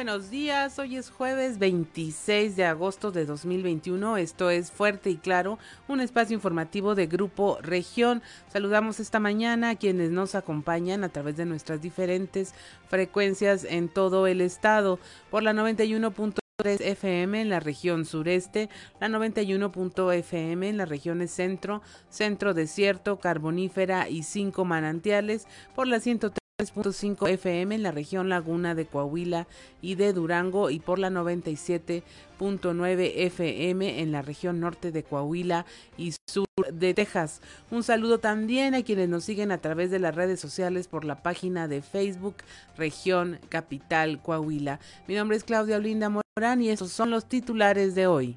buenos días. Hoy es jueves 26 de agosto de 2021. Esto es Fuerte y Claro, un espacio informativo de Grupo Región. Saludamos esta mañana a quienes nos acompañan a través de nuestras diferentes frecuencias en todo el estado por la 91.3 FM en la región sureste, la 91. FM en las regiones centro, centro desierto, carbonífera y cinco manantiales, por la 103 3.5 FM en la región Laguna de Coahuila y de Durango y por la 97.9 FM en la región norte de Coahuila y sur de Texas. Un saludo también a quienes nos siguen a través de las redes sociales por la página de Facebook Región Capital Coahuila. Mi nombre es Claudia Olinda Morán y estos son los titulares de hoy.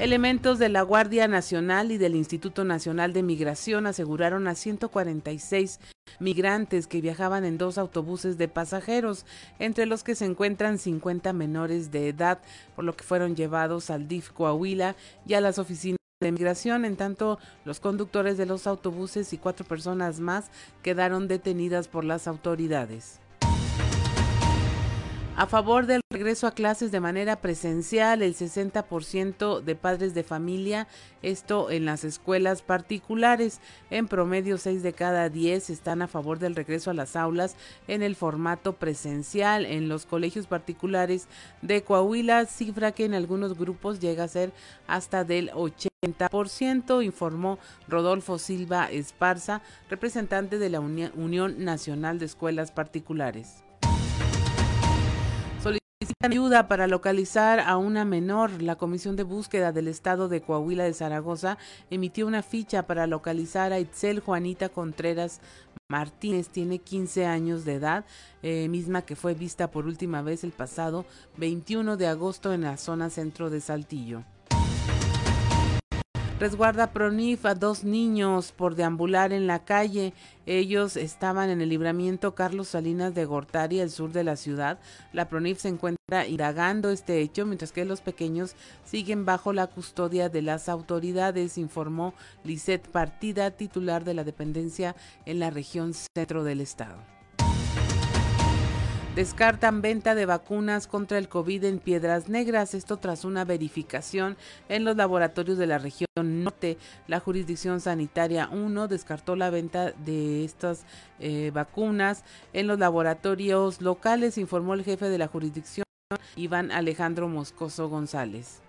Elementos de la Guardia Nacional y del Instituto Nacional de Migración aseguraron a 146 migrantes que viajaban en dos autobuses de pasajeros, entre los que se encuentran 50 menores de edad, por lo que fueron llevados al DIF Coahuila y a las oficinas de migración, en tanto los conductores de los autobuses y cuatro personas más quedaron detenidas por las autoridades a favor del regreso a clases de manera presencial, el 60% de padres de familia, esto en las escuelas particulares. En promedio, 6 de cada 10 están a favor del regreso a las aulas en el formato presencial. En los colegios particulares de Coahuila, cifra que en algunos grupos llega a ser hasta del 80%, informó Rodolfo Silva Esparza, representante de la Unión Nacional de Escuelas Particulares ayuda para localizar a una menor. La Comisión de Búsqueda del Estado de Coahuila de Zaragoza emitió una ficha para localizar a Itzel Juanita Contreras Martínez. Tiene 15 años de edad, eh, misma que fue vista por última vez el pasado 21 de agosto en la zona centro de Saltillo. Resguarda Pronif a dos niños por deambular en la calle. Ellos estaban en el libramiento Carlos Salinas de Gortari, al sur de la ciudad. La Pronif se encuentra indagando este hecho, mientras que los pequeños siguen bajo la custodia de las autoridades, informó Lisette Partida, titular de la dependencia en la región centro del estado. Descartan venta de vacunas contra el COVID en Piedras Negras, esto tras una verificación en los laboratorios de la región norte. La jurisdicción sanitaria 1 descartó la venta de estas eh, vacunas en los laboratorios locales, informó el jefe de la jurisdicción, Iván Alejandro Moscoso González.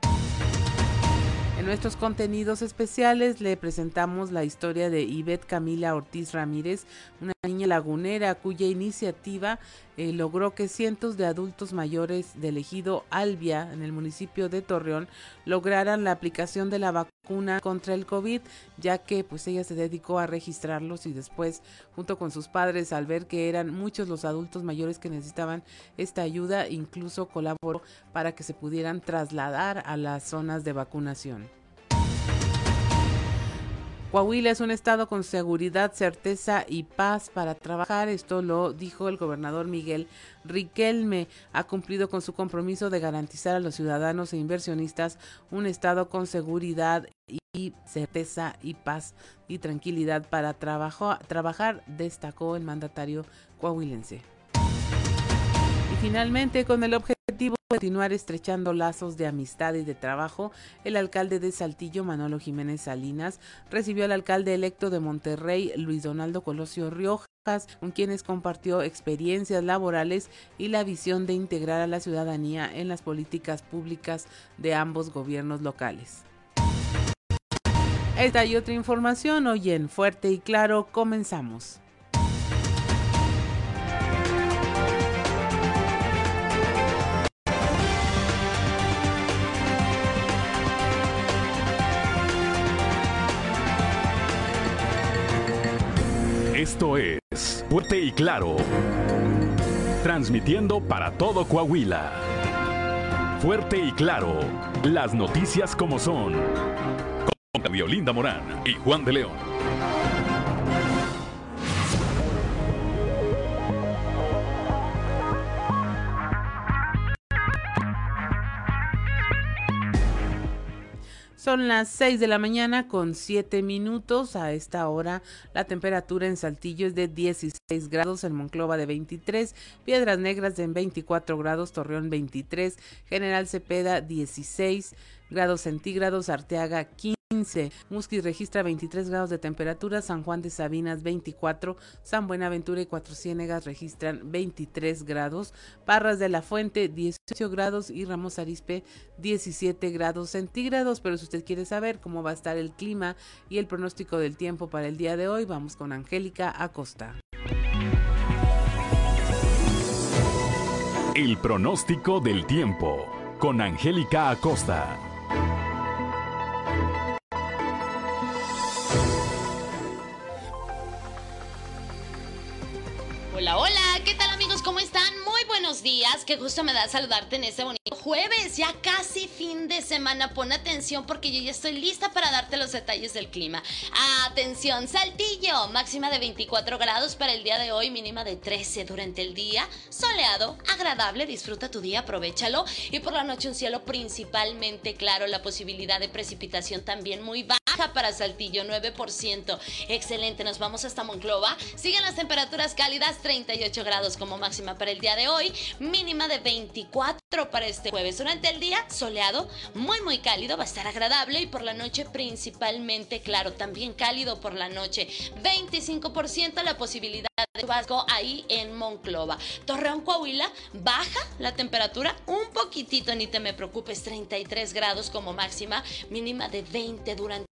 En nuestros contenidos especiales le presentamos la historia de Ivette Camila Ortiz Ramírez, una niña lagunera cuya iniciativa eh, logró que cientos de adultos mayores del ejido Albia en el municipio de Torreón lograran la aplicación de la vacuna contra el COVID, ya que pues ella se dedicó a registrarlos y después junto con sus padres al ver que eran muchos los adultos mayores que necesitaban esta ayuda, incluso colaboró para que se pudieran trasladar a las zonas de vacunación. Coahuila es un estado con seguridad, certeza y paz para trabajar. Esto lo dijo el gobernador Miguel Riquelme. Ha cumplido con su compromiso de garantizar a los ciudadanos e inversionistas un estado con seguridad y certeza y paz y tranquilidad para trabajar, destacó el mandatario coahuilense. Y finalmente, con el objetivo continuar estrechando lazos de amistad y de trabajo, el alcalde de Saltillo, Manolo Jiménez Salinas, recibió al alcalde electo de Monterrey, Luis Donaldo Colosio Riojas, con quienes compartió experiencias laborales y la visión de integrar a la ciudadanía en las políticas públicas de ambos gobiernos locales. Esta y otra información hoy en Fuerte y Claro comenzamos. Esto es Fuerte y Claro. Transmitiendo para todo Coahuila. Fuerte y Claro. Las noticias como son. Con Violinda Morán y Juan de León. Son las 6 de la mañana con 7 minutos. A esta hora la temperatura en Saltillo es de 16 grados, en Monclova de 23, Piedras Negras de 24 grados, Torreón 23, General Cepeda 16 grados centígrados, Arteaga 15. Musquis registra 23 grados de temperatura, San Juan de Sabinas 24, San Buenaventura y Cuatro Ciénegas registran 23 grados, Parras de la Fuente 18 grados y Ramos Arispe 17 grados centígrados. Pero si usted quiere saber cómo va a estar el clima y el pronóstico del tiempo para el día de hoy, vamos con Angélica Acosta. El pronóstico del tiempo con Angélica Acosta. ¿Cómo están? Muy buenos días, qué gusto me da saludarte en este bonito jueves, ya casi fin de semana. Pon atención porque yo ya estoy lista para darte los detalles del clima. Atención, Saltillo, máxima de 24 grados para el día de hoy, mínima de 13 durante el día, soleado, agradable, disfruta tu día, aprovechalo. Y por la noche un cielo principalmente claro, la posibilidad de precipitación también muy baja para Saltillo, 9%. Excelente, nos vamos hasta Monclova. Siguen las temperaturas cálidas, 38 grados como máxima para el día de hoy, mínima de 24 para este jueves. Durante el día, soleado, muy muy cálido, va a estar agradable y por la noche principalmente claro, también cálido por la noche. 25% la posibilidad de chubasco ahí en Monclova. Torreón, Coahuila, baja la temperatura un poquitito, ni te me preocupes, 33 grados como máxima, mínima de 20 durante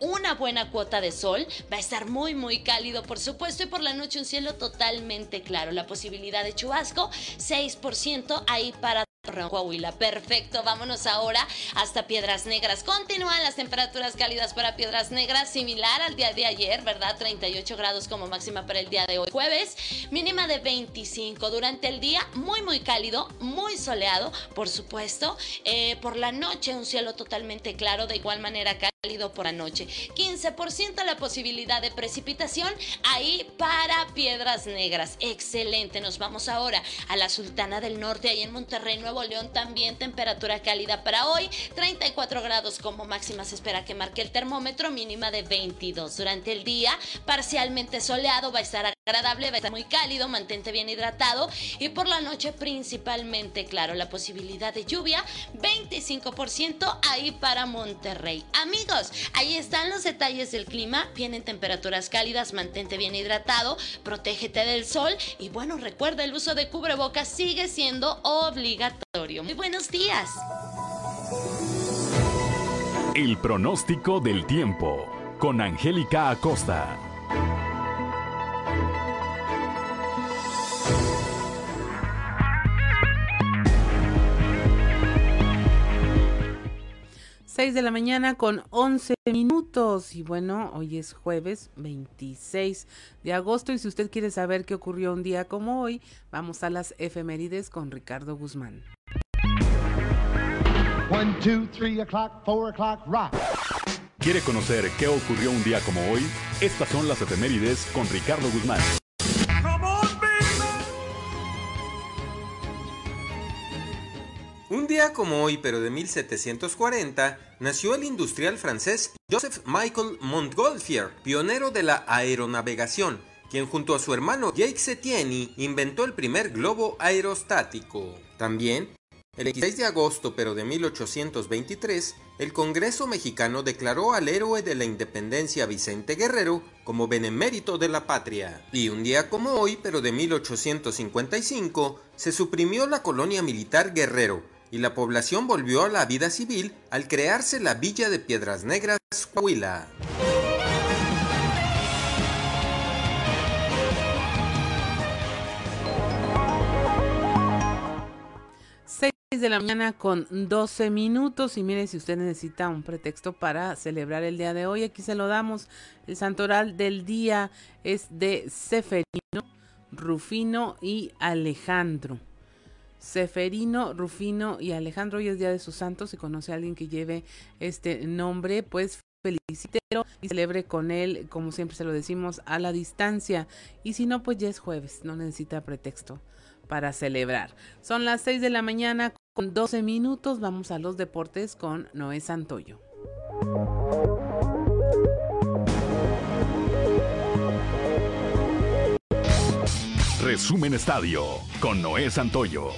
una buena cuota de sol, va a estar muy muy cálido por supuesto y por la noche un cielo totalmente claro, la posibilidad de chubasco 6% ahí para Coahuila. Perfecto, vámonos ahora hasta Piedras Negras. Continúan las temperaturas cálidas para Piedras Negras, similar al día de ayer, ¿verdad? 38 grados como máxima para el día de hoy. Jueves, mínima de 25. Durante el día, muy, muy cálido, muy soleado, por supuesto. Eh, por la noche, un cielo totalmente claro, de igual manera cálido por la noche. 15% la posibilidad de precipitación ahí para Piedras Negras. Excelente, nos vamos ahora a la Sultana del Norte, ahí en Monterrey, Nuevo León también temperatura cálida para hoy, 34 grados como máxima se espera que marque el termómetro, mínima de 22. Durante el día, parcialmente soleado, va a estar agradable, va a estar muy cálido, mantente bien hidratado y por la noche principalmente, claro, la posibilidad de lluvia, 25% ahí para Monterrey. Amigos, ahí están los detalles del clima, vienen temperaturas cálidas, mantente bien hidratado, protégete del sol y bueno, recuerda el uso de cubrebocas sigue siendo obligatorio. Muy buenos días. El pronóstico del tiempo con Angélica Acosta. 6 de la mañana con 11 minutos. Y bueno, hoy es jueves 26 de agosto. Y si usted quiere saber qué ocurrió un día como hoy, vamos a las efemérides con Ricardo Guzmán. ¿Quiere conocer qué ocurrió un día como hoy? Estas son las efemérides con Ricardo Guzmán. Un día como hoy, pero de 1740, nació el industrial francés Joseph Michael Montgolfier, pionero de la aeronavegación, quien junto a su hermano Jacques Etienne inventó el primer globo aerostático. También, el 16 de agosto, pero de 1823, el Congreso mexicano declaró al héroe de la independencia Vicente Guerrero como benemérito de la patria. Y un día como hoy, pero de 1855, se suprimió la colonia militar Guerrero, y la población volvió a la vida civil al crearse la villa de Piedras Negras, Coahuila. 6 de la mañana con 12 minutos y mire si usted necesita un pretexto para celebrar el día de hoy, aquí se lo damos. El santoral del día es de Seferino, Rufino y Alejandro. Seferino, Rufino y Alejandro. Hoy es Día de sus Santos. Si conoce a alguien que lleve este nombre, pues felicítelo y celebre con él, como siempre se lo decimos, a la distancia. Y si no, pues ya es jueves, no necesita pretexto para celebrar. Son las 6 de la mañana con 12 minutos. Vamos a los deportes con Noé Santoyo. Resumen Estadio con Noé Santoyo.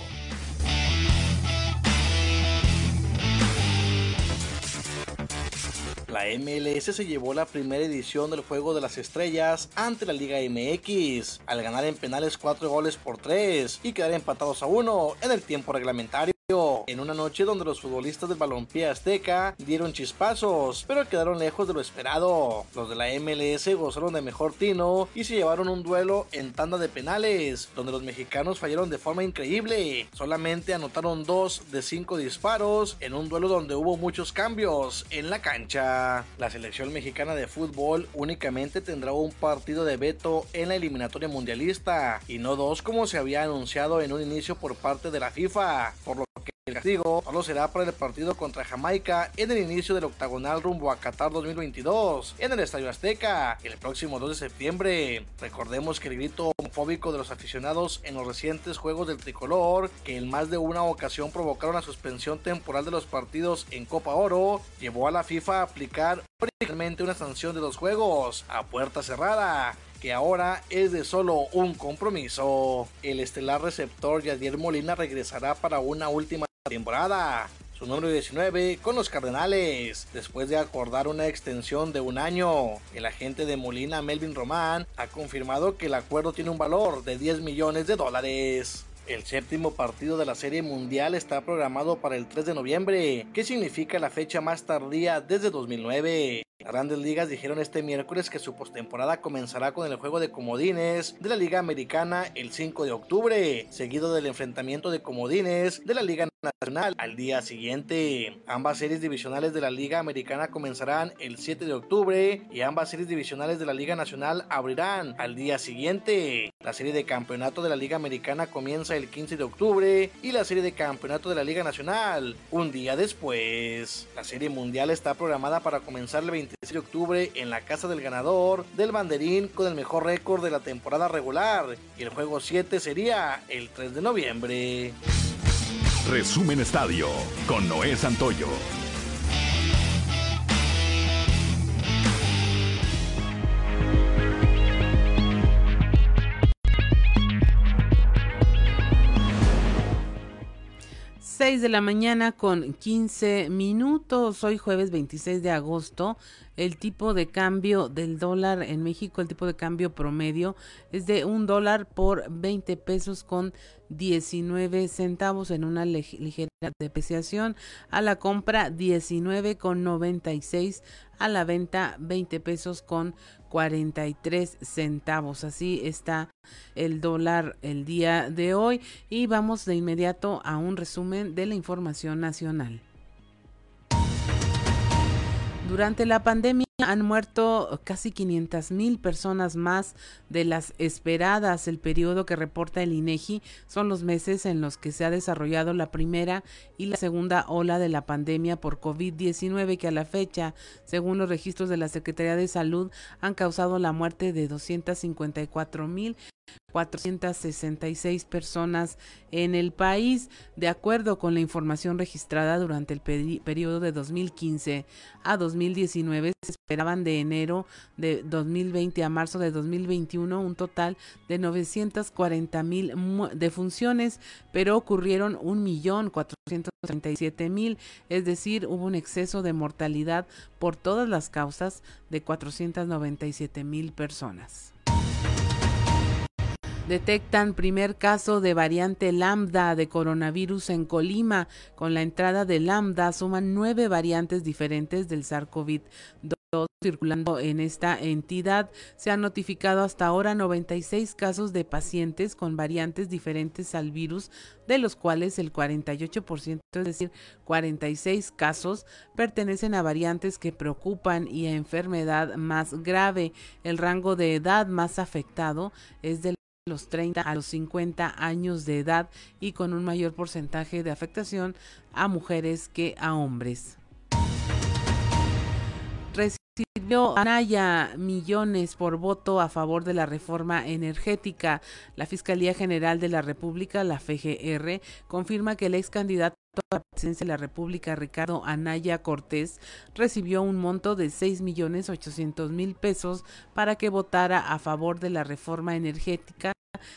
La MLS se llevó la primera edición del Juego de las Estrellas ante la Liga MX, al ganar en penales 4 goles por 3 y quedar empatados a 1 en el tiempo reglamentario en una noche donde los futbolistas del balompié azteca dieron chispazos, pero quedaron lejos de lo esperado. Los de la MLS gozaron de mejor tino y se llevaron un duelo en tanda de penales, donde los mexicanos fallaron de forma increíble. Solamente anotaron dos de cinco disparos en un duelo donde hubo muchos cambios en la cancha. La selección mexicana de fútbol únicamente tendrá un partido de veto en la eliminatoria mundialista y no dos como se había anunciado en un inicio por parte de la FIFA, por lo el castigo solo será para el partido contra Jamaica en el inicio del octagonal rumbo a Qatar 2022 en el Estadio Azteca el próximo 2 de septiembre. Recordemos que el grito homofóbico de los aficionados en los recientes juegos del tricolor, que en más de una ocasión provocaron la suspensión temporal de los partidos en Copa Oro, llevó a la FIFA a aplicar originalmente una sanción de los juegos a puerta cerrada que ahora es de solo un compromiso. El estelar receptor Yadier Molina regresará para una última temporada. Su número 19 con los Cardenales. Después de acordar una extensión de un año, el agente de Molina, Melvin Román, ha confirmado que el acuerdo tiene un valor de 10 millones de dólares. El séptimo partido de la Serie Mundial está programado para el 3 de noviembre, que significa la fecha más tardía desde 2009. Las grandes ligas dijeron este miércoles que su postemporada comenzará con el juego de comodines de la Liga Americana el 5 de octubre, seguido del enfrentamiento de comodines de la Liga Nacional al día siguiente. Ambas series divisionales de la Liga Americana comenzarán el 7 de octubre y ambas series divisionales de la Liga Nacional abrirán al día siguiente. La serie de campeonato de la Liga Americana comienza el 15 de octubre y la serie de campeonato de la Liga Nacional un día después. La serie mundial está programada para comenzar el 20 de octubre en la casa del ganador del banderín con el mejor récord de la temporada regular y el juego 7 sería el 3 de noviembre. Resumen Estadio con Noé Santoyo. 6 de la mañana con 15 minutos. Hoy jueves 26 de agosto. El tipo de cambio del dólar en México, el tipo de cambio promedio es de un dólar por 20 pesos con 19 centavos en una ligera depreciación. A la compra 19 con 96. A la venta 20 pesos con 43 centavos. Así está el dólar el día de hoy y vamos de inmediato a un resumen de la información nacional. Durante la pandemia han muerto casi 500 mil personas más de las esperadas. El periodo que reporta el INEGI son los meses en los que se ha desarrollado la primera y la segunda ola de la pandemia por COVID-19 que a la fecha, según los registros de la Secretaría de Salud, han causado la muerte de 254 mil 466 personas en el país, de acuerdo con la información registrada durante el periodo de 2015 a 2019. Se esperaban de enero de 2020 a marzo de 2021 un total de 940 mil defunciones, pero ocurrieron un millón mil, es decir, hubo un exceso de mortalidad por todas las causas de 497 mil personas. Detectan primer caso de variante lambda de coronavirus en Colima. Con la entrada de lambda suman nueve variantes diferentes del SARS-CoV-2 circulando en esta entidad. Se han notificado hasta ahora 96 casos de pacientes con variantes diferentes al virus, de los cuales el 48%, es decir, 46 casos, pertenecen a variantes que preocupan y a enfermedad más grave. El rango de edad más afectado es del los 30 a los 50 años de edad y con un mayor porcentaje de afectación a mujeres que a hombres. Recibió Anaya millones por voto a favor de la reforma energética. La Fiscalía General de la República, la FGR, confirma que el ex candidato la presidencia de la República, Ricardo Anaya Cortés, recibió un monto de 6 millones 800 mil pesos para que votara a favor de la reforma energética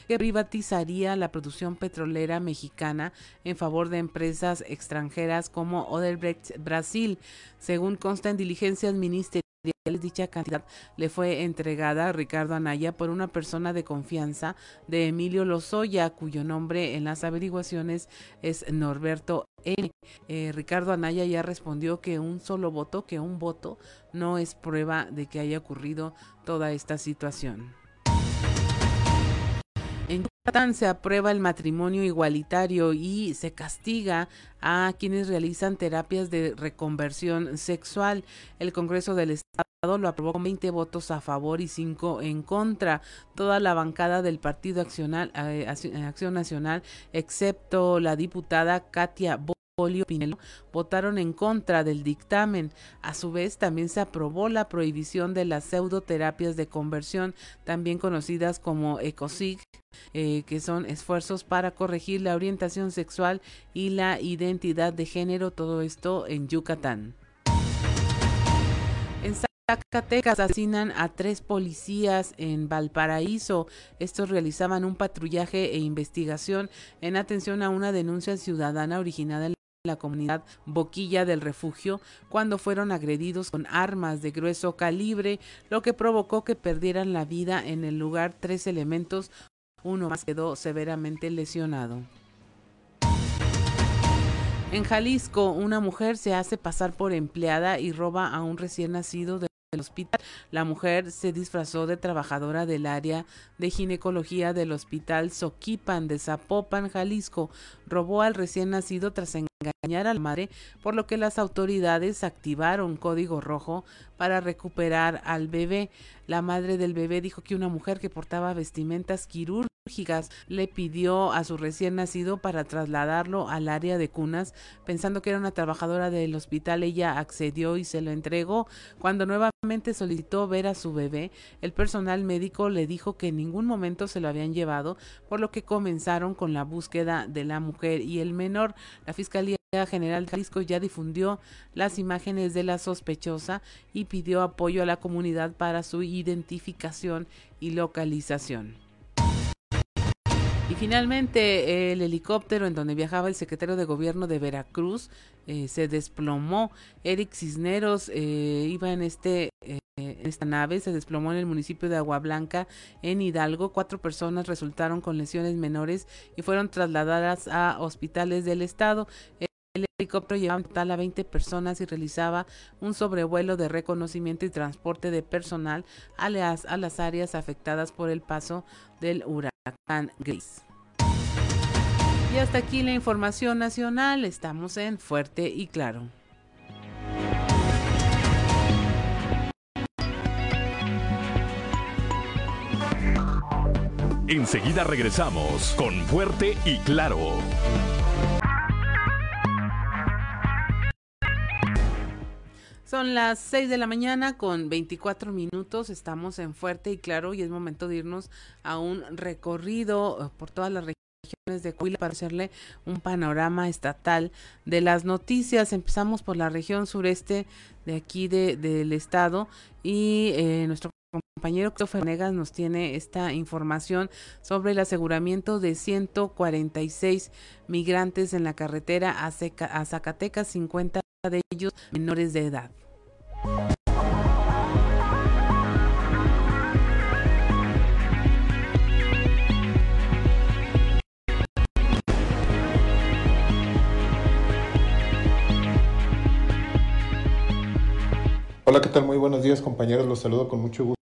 que privatizaría la producción petrolera mexicana en favor de empresas extranjeras como Odebrecht Brasil. Según consta en diligencias ministeriales, dicha cantidad le fue entregada a Ricardo Anaya por una persona de confianza de Emilio Lozoya, cuyo nombre en las averiguaciones es Norberto N. Eh, Ricardo Anaya ya respondió que un solo voto, que un voto no es prueba de que haya ocurrido toda esta situación. Se aprueba el matrimonio igualitario y se castiga a quienes realizan terapias de reconversión sexual. El Congreso del Estado lo aprobó con 20 votos a favor y 5 en contra. Toda la bancada del Partido eh, Acción Nacional, excepto la diputada Katia Polio Pinelo votaron en contra del dictamen. A su vez, también se aprobó la prohibición de las pseudoterapias de conversión, también conocidas como ECOSIG, eh, que son esfuerzos para corregir la orientación sexual y la identidad de género, todo esto en Yucatán. En Zacatecas asesinan a tres policías en Valparaíso. Estos realizaban un patrullaje e investigación en atención a una denuncia ciudadana originada en la comunidad Boquilla del Refugio cuando fueron agredidos con armas de grueso calibre, lo que provocó que perdieran la vida en el lugar tres elementos, uno más quedó severamente lesionado. En Jalisco, una mujer se hace pasar por empleada y roba a un recién nacido de hospital. La mujer se disfrazó de trabajadora del área de ginecología del hospital Soquipan de Zapopan, Jalisco. Robó al recién nacido tras engañar a la madre, por lo que las autoridades activaron código rojo para recuperar al bebé. La madre del bebé dijo que una mujer que portaba vestimentas quirúrgicas le pidió a su recién nacido para trasladarlo al área de cunas, pensando que era una trabajadora del hospital. Ella accedió y se lo entregó. Cuando nuevamente solicitó ver a su bebé, el personal médico le dijo que en ningún momento se lo habían llevado, por lo que comenzaron con la búsqueda de la mujer y el menor. La Fiscalía General Jalisco ya difundió las imágenes de la sospechosa y pidió apoyo a la comunidad para su identificación y localización. Y finalmente el helicóptero en donde viajaba el secretario de gobierno de Veracruz eh, se desplomó. Eric Cisneros eh, iba en este eh, esta nave, se desplomó en el municipio de Agua Blanca, en Hidalgo. Cuatro personas resultaron con lesiones menores y fueron trasladadas a hospitales del estado. El helicóptero llevaba en total a 20 personas y realizaba un sobrevuelo de reconocimiento y transporte de personal a las, a las áreas afectadas por el paso del huracán Gris. Y hasta aquí la información nacional. Estamos en Fuerte y Claro. Enseguida regresamos con Fuerte y Claro. Son las 6 de la mañana con 24 minutos. Estamos en Fuerte y Claro y es momento de irnos a un recorrido eh, por todas las regiones de Coahuila para hacerle un panorama estatal de las noticias. Empezamos por la región sureste de aquí de, del estado y eh, nuestro compañero Christopher Negas nos tiene esta información sobre el aseguramiento de 146 migrantes en la carretera a, Zacatecas, 50 de ellos menores de edad. Hola, ¿qué tal? Muy buenos días compañeros, los saludo con mucho gusto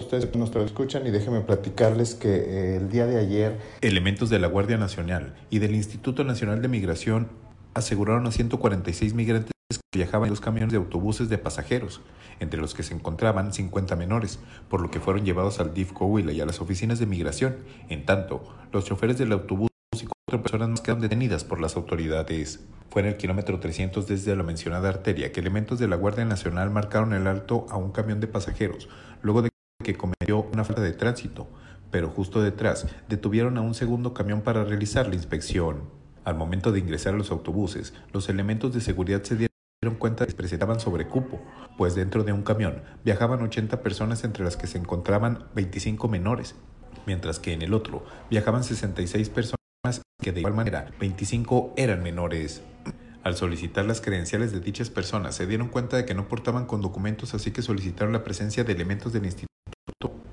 ustedes que nos escuchan y déjenme platicarles que eh, el día de ayer elementos de la Guardia Nacional y del Instituto Nacional de Migración aseguraron a 146 migrantes que viajaban en dos camiones de autobuses de pasajeros, entre los que se encontraban 50 menores, por lo que fueron llevados al DIF Coahuila y a las oficinas de migración. En tanto, los choferes del autobús y personas más quedaron detenidas por las autoridades. Fue en el kilómetro 300 desde la mencionada arteria que elementos de la Guardia Nacional marcaron el alto a un camión de pasajeros, luego de que cometió una falta de tránsito, pero justo detrás detuvieron a un segundo camión para realizar la inspección. Al momento de ingresar a los autobuses, los elementos de seguridad se dieron cuenta de que se presentaban sobre cupo, pues dentro de un camión viajaban 80 personas entre las que se encontraban 25 menores, mientras que en el otro viajaban 66 personas que de igual manera 25 eran menores. Al solicitar las credenciales de dichas personas se dieron cuenta de que no portaban con documentos así que solicitaron la presencia de elementos del Instituto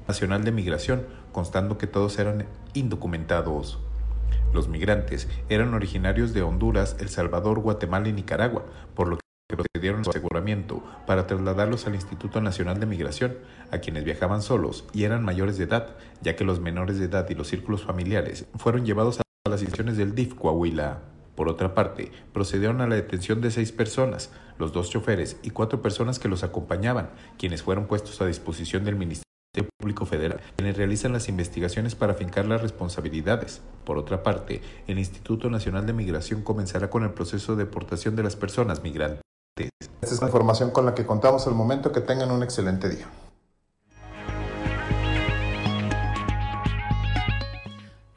Nacional de Migración, constando que todos eran indocumentados. Los migrantes eran originarios de Honduras, El Salvador, Guatemala y Nicaragua, por lo que procedieron su aseguramiento para trasladarlos al Instituto Nacional de Migración, a quienes viajaban solos y eran mayores de edad, ya que los menores de edad y los círculos familiares fueron llevados a las instituciones del DIF Coahuila. Por otra parte, procedieron a la detención de seis personas, los dos choferes y cuatro personas que los acompañaban, quienes fueron puestos a disposición del Ministerio Público Federal, quienes realizan las investigaciones para fincar las responsabilidades. Por otra parte, el Instituto Nacional de Migración comenzará con el proceso de deportación de las personas migrantes. Esta es la información con la que contamos al momento. Que tengan un excelente día.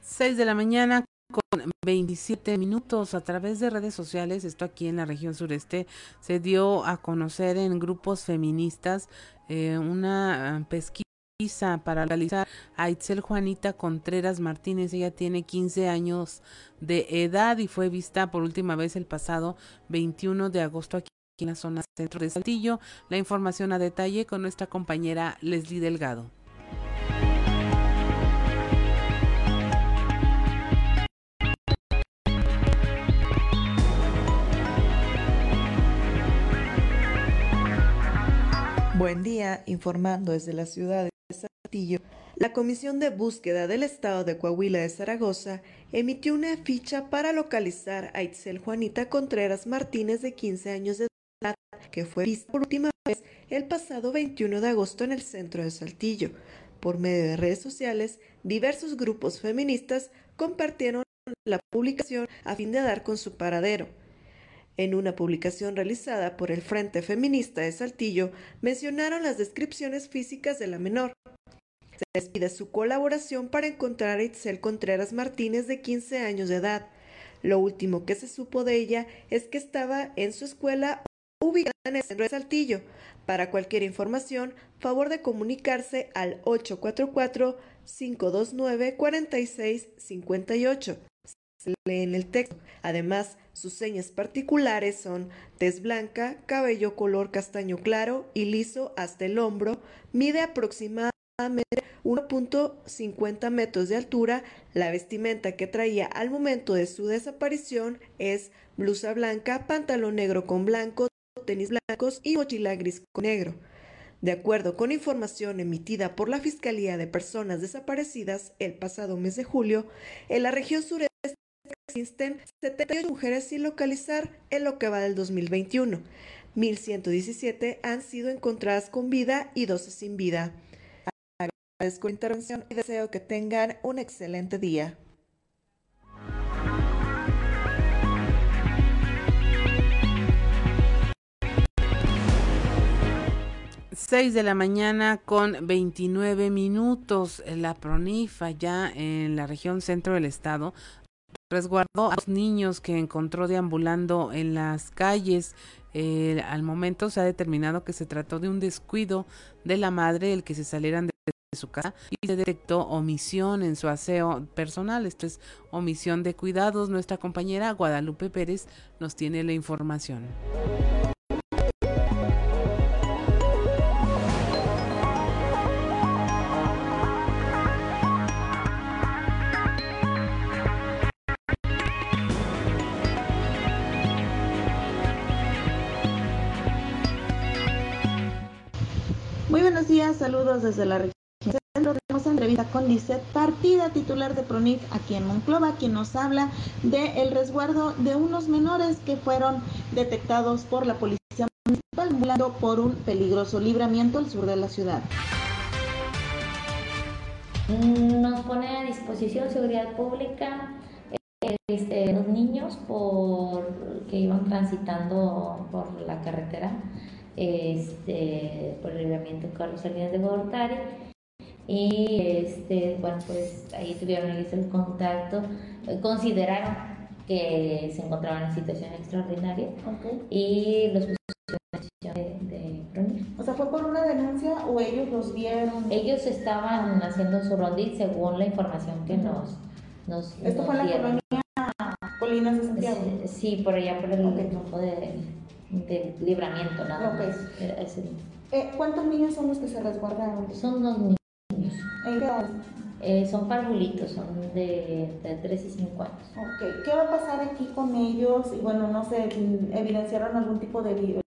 6 de la mañana con 27 minutos a través de redes sociales, esto aquí en la región sureste, se dio a conocer en grupos feministas eh, una pesquisa para realizar a Itzel Juanita Contreras Martínez. Ella tiene 15 años de edad y fue vista por última vez el pasado 21 de agosto aquí en la zona centro de Saltillo. La información a detalle con nuestra compañera Leslie Delgado. Buen día, informando desde la ciudad de Saltillo. La Comisión de Búsqueda del Estado de Coahuila de Zaragoza emitió una ficha para localizar a Itzel Juanita Contreras Martínez de 15 años de que fue vista por última vez el pasado 21 de agosto en el centro de Saltillo. Por medio de redes sociales, diversos grupos feministas compartieron la publicación a fin de dar con su paradero. En una publicación realizada por el Frente Feminista de Saltillo, mencionaron las descripciones físicas de la menor. Se les pide su colaboración para encontrar a Itzel Contreras Martínez de 15 años de edad. Lo último que se supo de ella es que estaba en su escuela ubicada en el centro de Saltillo. Para cualquier información, favor de comunicarse al 844-529-4658 lee en el texto. Además, sus señas particulares son tez blanca, cabello color castaño claro y liso hasta el hombro, mide aproximadamente 1.50 metros de altura. La vestimenta que traía al momento de su desaparición es blusa blanca, pantalón negro con blanco, tenis blancos y mochila gris con negro. De acuerdo con información emitida por la Fiscalía de Personas Desaparecidas el pasado mes de julio, en la región sureste existen 78 mujeres sin localizar en lo que va del 2021. 1.117 han sido encontradas con vida y 12 sin vida. Agradezco la intervención y deseo que tengan un excelente día. 6 de la mañana con 29 minutos. La PRONIFA ya en la región centro del estado resguardó a los niños que encontró deambulando en las calles. Al momento se ha determinado que se trató de un descuido de la madre el que se salieran de su casa y se detectó omisión en su aseo personal. Esto es omisión de cuidados. Nuestra compañera Guadalupe Pérez nos tiene la información. Días, saludos desde la región centro. Tenemos entrevista con Lisette Partida, titular de PRONIF aquí en Monclova, quien nos habla del resguardo de unos menores que fueron detectados por la Policía Municipal volando por un peligroso libramiento al sur de la ciudad. Nos pone a disposición seguridad pública este, los niños por, que iban transitando por la carretera, este, por el libramiento Carlos Salinas de Gortari, y este, bueno, pues ahí tuvieron el contacto, consideraron que se encontraban en situación extraordinaria. Y los pusieron de, de O sea, ¿fue por una denuncia o ellos los vieron? Ellos estaban haciendo su rondit según la información que nos, nos ¿Esto fue en la colonia Colinas de Santiago? Sí, por allá por el grupo de, de, libramiento, nada más. Eh, ¿Cuántos niños son los que se resguardaron? Son dos niños. ¿En qué edad? Eh, son parvulitos, son de, de 3 y 5 años. Ok, ¿qué va a pasar aquí con ellos? Bueno, no sé, ¿evidenciaron algún tipo de violencia?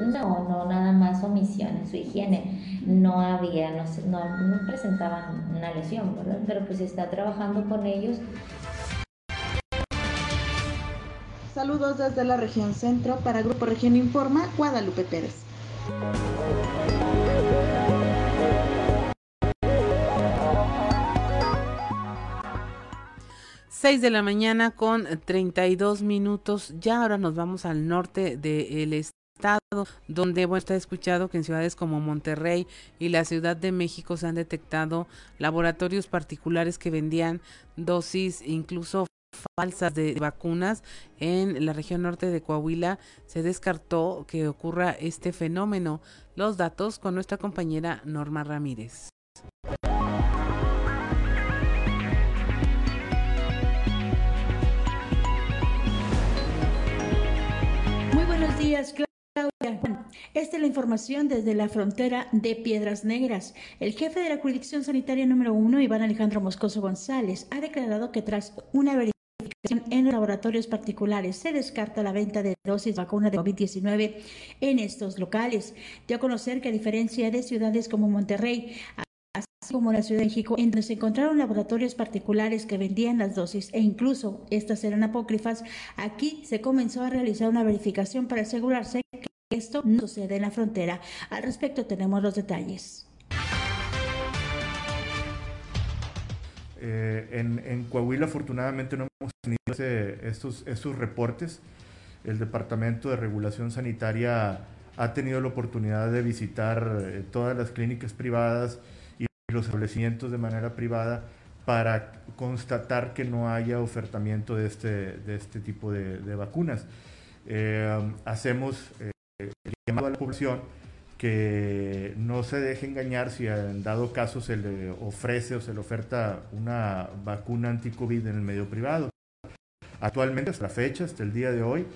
No, no, nada más omisiones, su higiene. No había, no, no, no presentaban una lesión, ¿verdad? Pero pues está trabajando con ellos. Saludos desde la región centro para Grupo Región Informa, Guadalupe Pérez. 6 de la mañana con 32 minutos. Ya ahora nos vamos al norte del estado, donde bueno, está escuchado que en ciudades como Monterrey y la Ciudad de México se han detectado laboratorios particulares que vendían dosis incluso falsas de vacunas en la región norte de Coahuila se descartó que ocurra este fenómeno. Los datos con nuestra compañera Norma Ramírez. días, Claudia. esta es la información desde la frontera de Piedras Negras. El jefe de la jurisdicción sanitaria número uno, Iván Alejandro Moscoso González, ha declarado que tras una verificación en laboratorios particulares se descarta la venta de dosis de vacuna de COVID-19 en estos locales. Dio a conocer que a diferencia de ciudades como Monterrey, así como la Ciudad de México, en donde se encontraron laboratorios particulares que vendían las dosis e incluso estas eran apócrifas, aquí se comenzó a realizar una verificación para asegurarse que esto no sucede en la frontera. Al respecto tenemos los detalles. Eh, en, Coahuila afortunadamente no hemos tenido estos, estos reportes. El Departamento de Regulación Sanitaria ha tenido la oportunidad de visitar eh, todas las clínicas privadas, los establecimientos de manera privada para constatar que no haya ofertamiento de este, de este tipo de, vacunas. Eh, hacemos eh, llamado a la población que no se deje engañar si en dado caso se le ofrece o se le oferta una vacuna anti-COVID en el medio privado. Actualmente, hasta la fecha, hasta el día de hoy,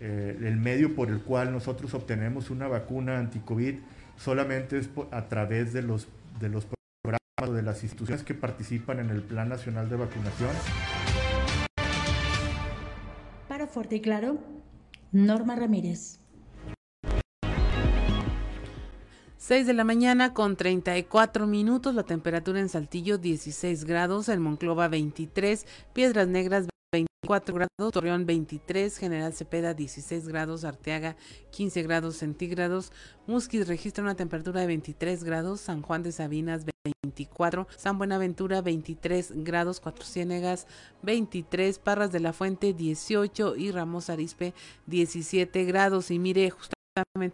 eh, el medio por el cual nosotros obtenemos una vacuna anti-COVID solamente es a través de los, de los de las instituciones que participan en el Plan Nacional de Vacunación. Para Fuerte y Claro, Norma Ramírez. 6 de la mañana con 34 minutos, la temperatura en Saltillo 16 grados, en Monclova 23, Piedras Negras 24 grados, Torreón 23, General Cepeda 16 grados, Arteaga 15 grados centígrados, Musquis registra una temperatura de 23 grados, San Juan de Sabinas 24, San Buenaventura 23 grados, Cuatro Ciénegas 23, Parras de la Fuente 18 y Ramos Arispe 17 grados. Y mire, justamente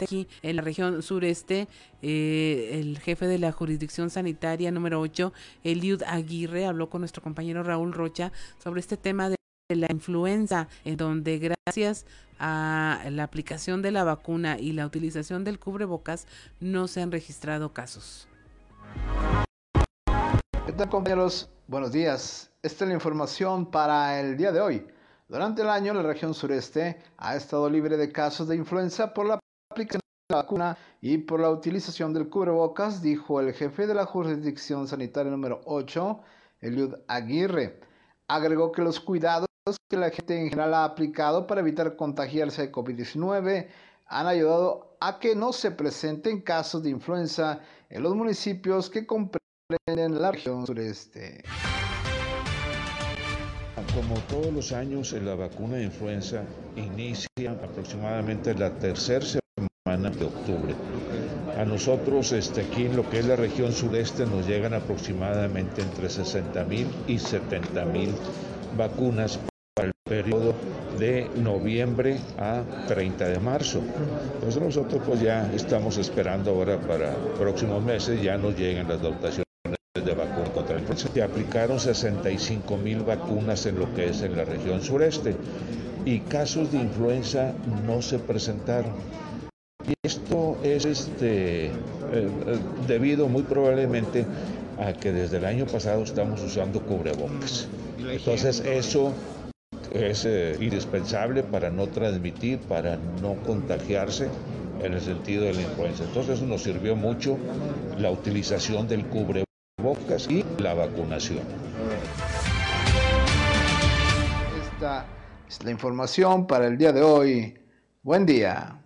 aquí en la región sureste, eh, el jefe de la jurisdicción sanitaria número 8, Eliud Aguirre, habló con nuestro compañero Raúl Rocha sobre este tema de la influenza, en donde gracias a la aplicación de la vacuna y la utilización del cubrebocas no se han registrado casos. ¿Qué tal compañeros? Buenos días. Esta es la información para el día de hoy. Durante el año la región sureste ha estado libre de casos de influenza por la la vacuna y por la utilización del cubrebocas, dijo el jefe de la jurisdicción sanitaria número 8, Eliud Aguirre. Agregó que los cuidados que la gente en general ha aplicado para evitar contagiarse de COVID-19 han ayudado a que no se presenten casos de influenza en los municipios que comprenden en la región sureste. Como todos los años, la vacuna de influenza inicia aproximadamente la tercera semana de octubre. A nosotros, este, aquí en lo que es la región sureste, nos llegan aproximadamente entre 60 mil y 70 mil vacunas para el periodo de noviembre a 30 de marzo. Entonces nosotros pues ya estamos esperando ahora para próximos meses ya nos lleguen las dotaciones de vacunas contra el influenza. Se aplicaron 65 mil vacunas en lo que es en la región sureste y casos de influenza no se presentaron. Y esto es este, eh, eh, debido muy probablemente a que desde el año pasado estamos usando cubrebocas. Entonces eso es eh, indispensable para no transmitir, para no contagiarse en el sentido de la influenza. Entonces eso nos sirvió mucho la utilización del cubrebocas y la vacunación. Esta es la información para el día de hoy. Buen día.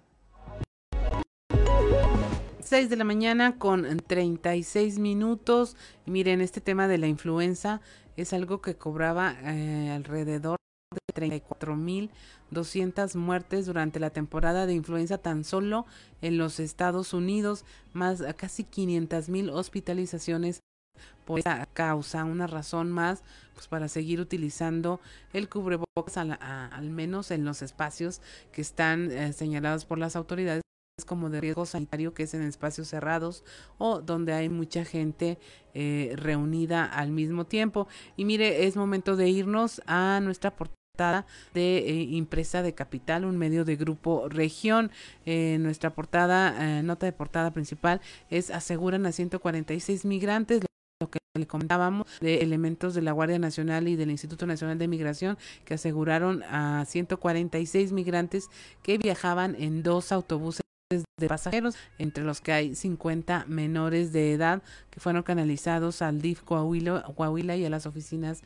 6 de la mañana con 36 minutos. Miren, este tema de la influenza es algo que cobraba eh, alrededor de 34.200 muertes durante la temporada de influenza tan solo en los Estados Unidos, más casi 500.000 hospitalizaciones por esa causa, una razón más pues para seguir utilizando el cubrebocas al menos en los espacios que están eh, señalados por las autoridades como de riesgo sanitario que es en espacios cerrados o donde hay mucha gente eh, reunida al mismo tiempo. Y mire, es momento de irnos a nuestra portada de eh, impresa de capital, un medio de grupo región. Eh, nuestra portada, nota de portada principal es aseguran a 146 migrantes lo que le comentábamos de elementos de la Guardia Nacional y del Instituto Nacional de Migración que aseguraron a 146 migrantes que viajaban en dos autobuses de pasajeros, entre los que hay 50 menores de edad que fueron canalizados al DIF Coahuila, y a las oficinas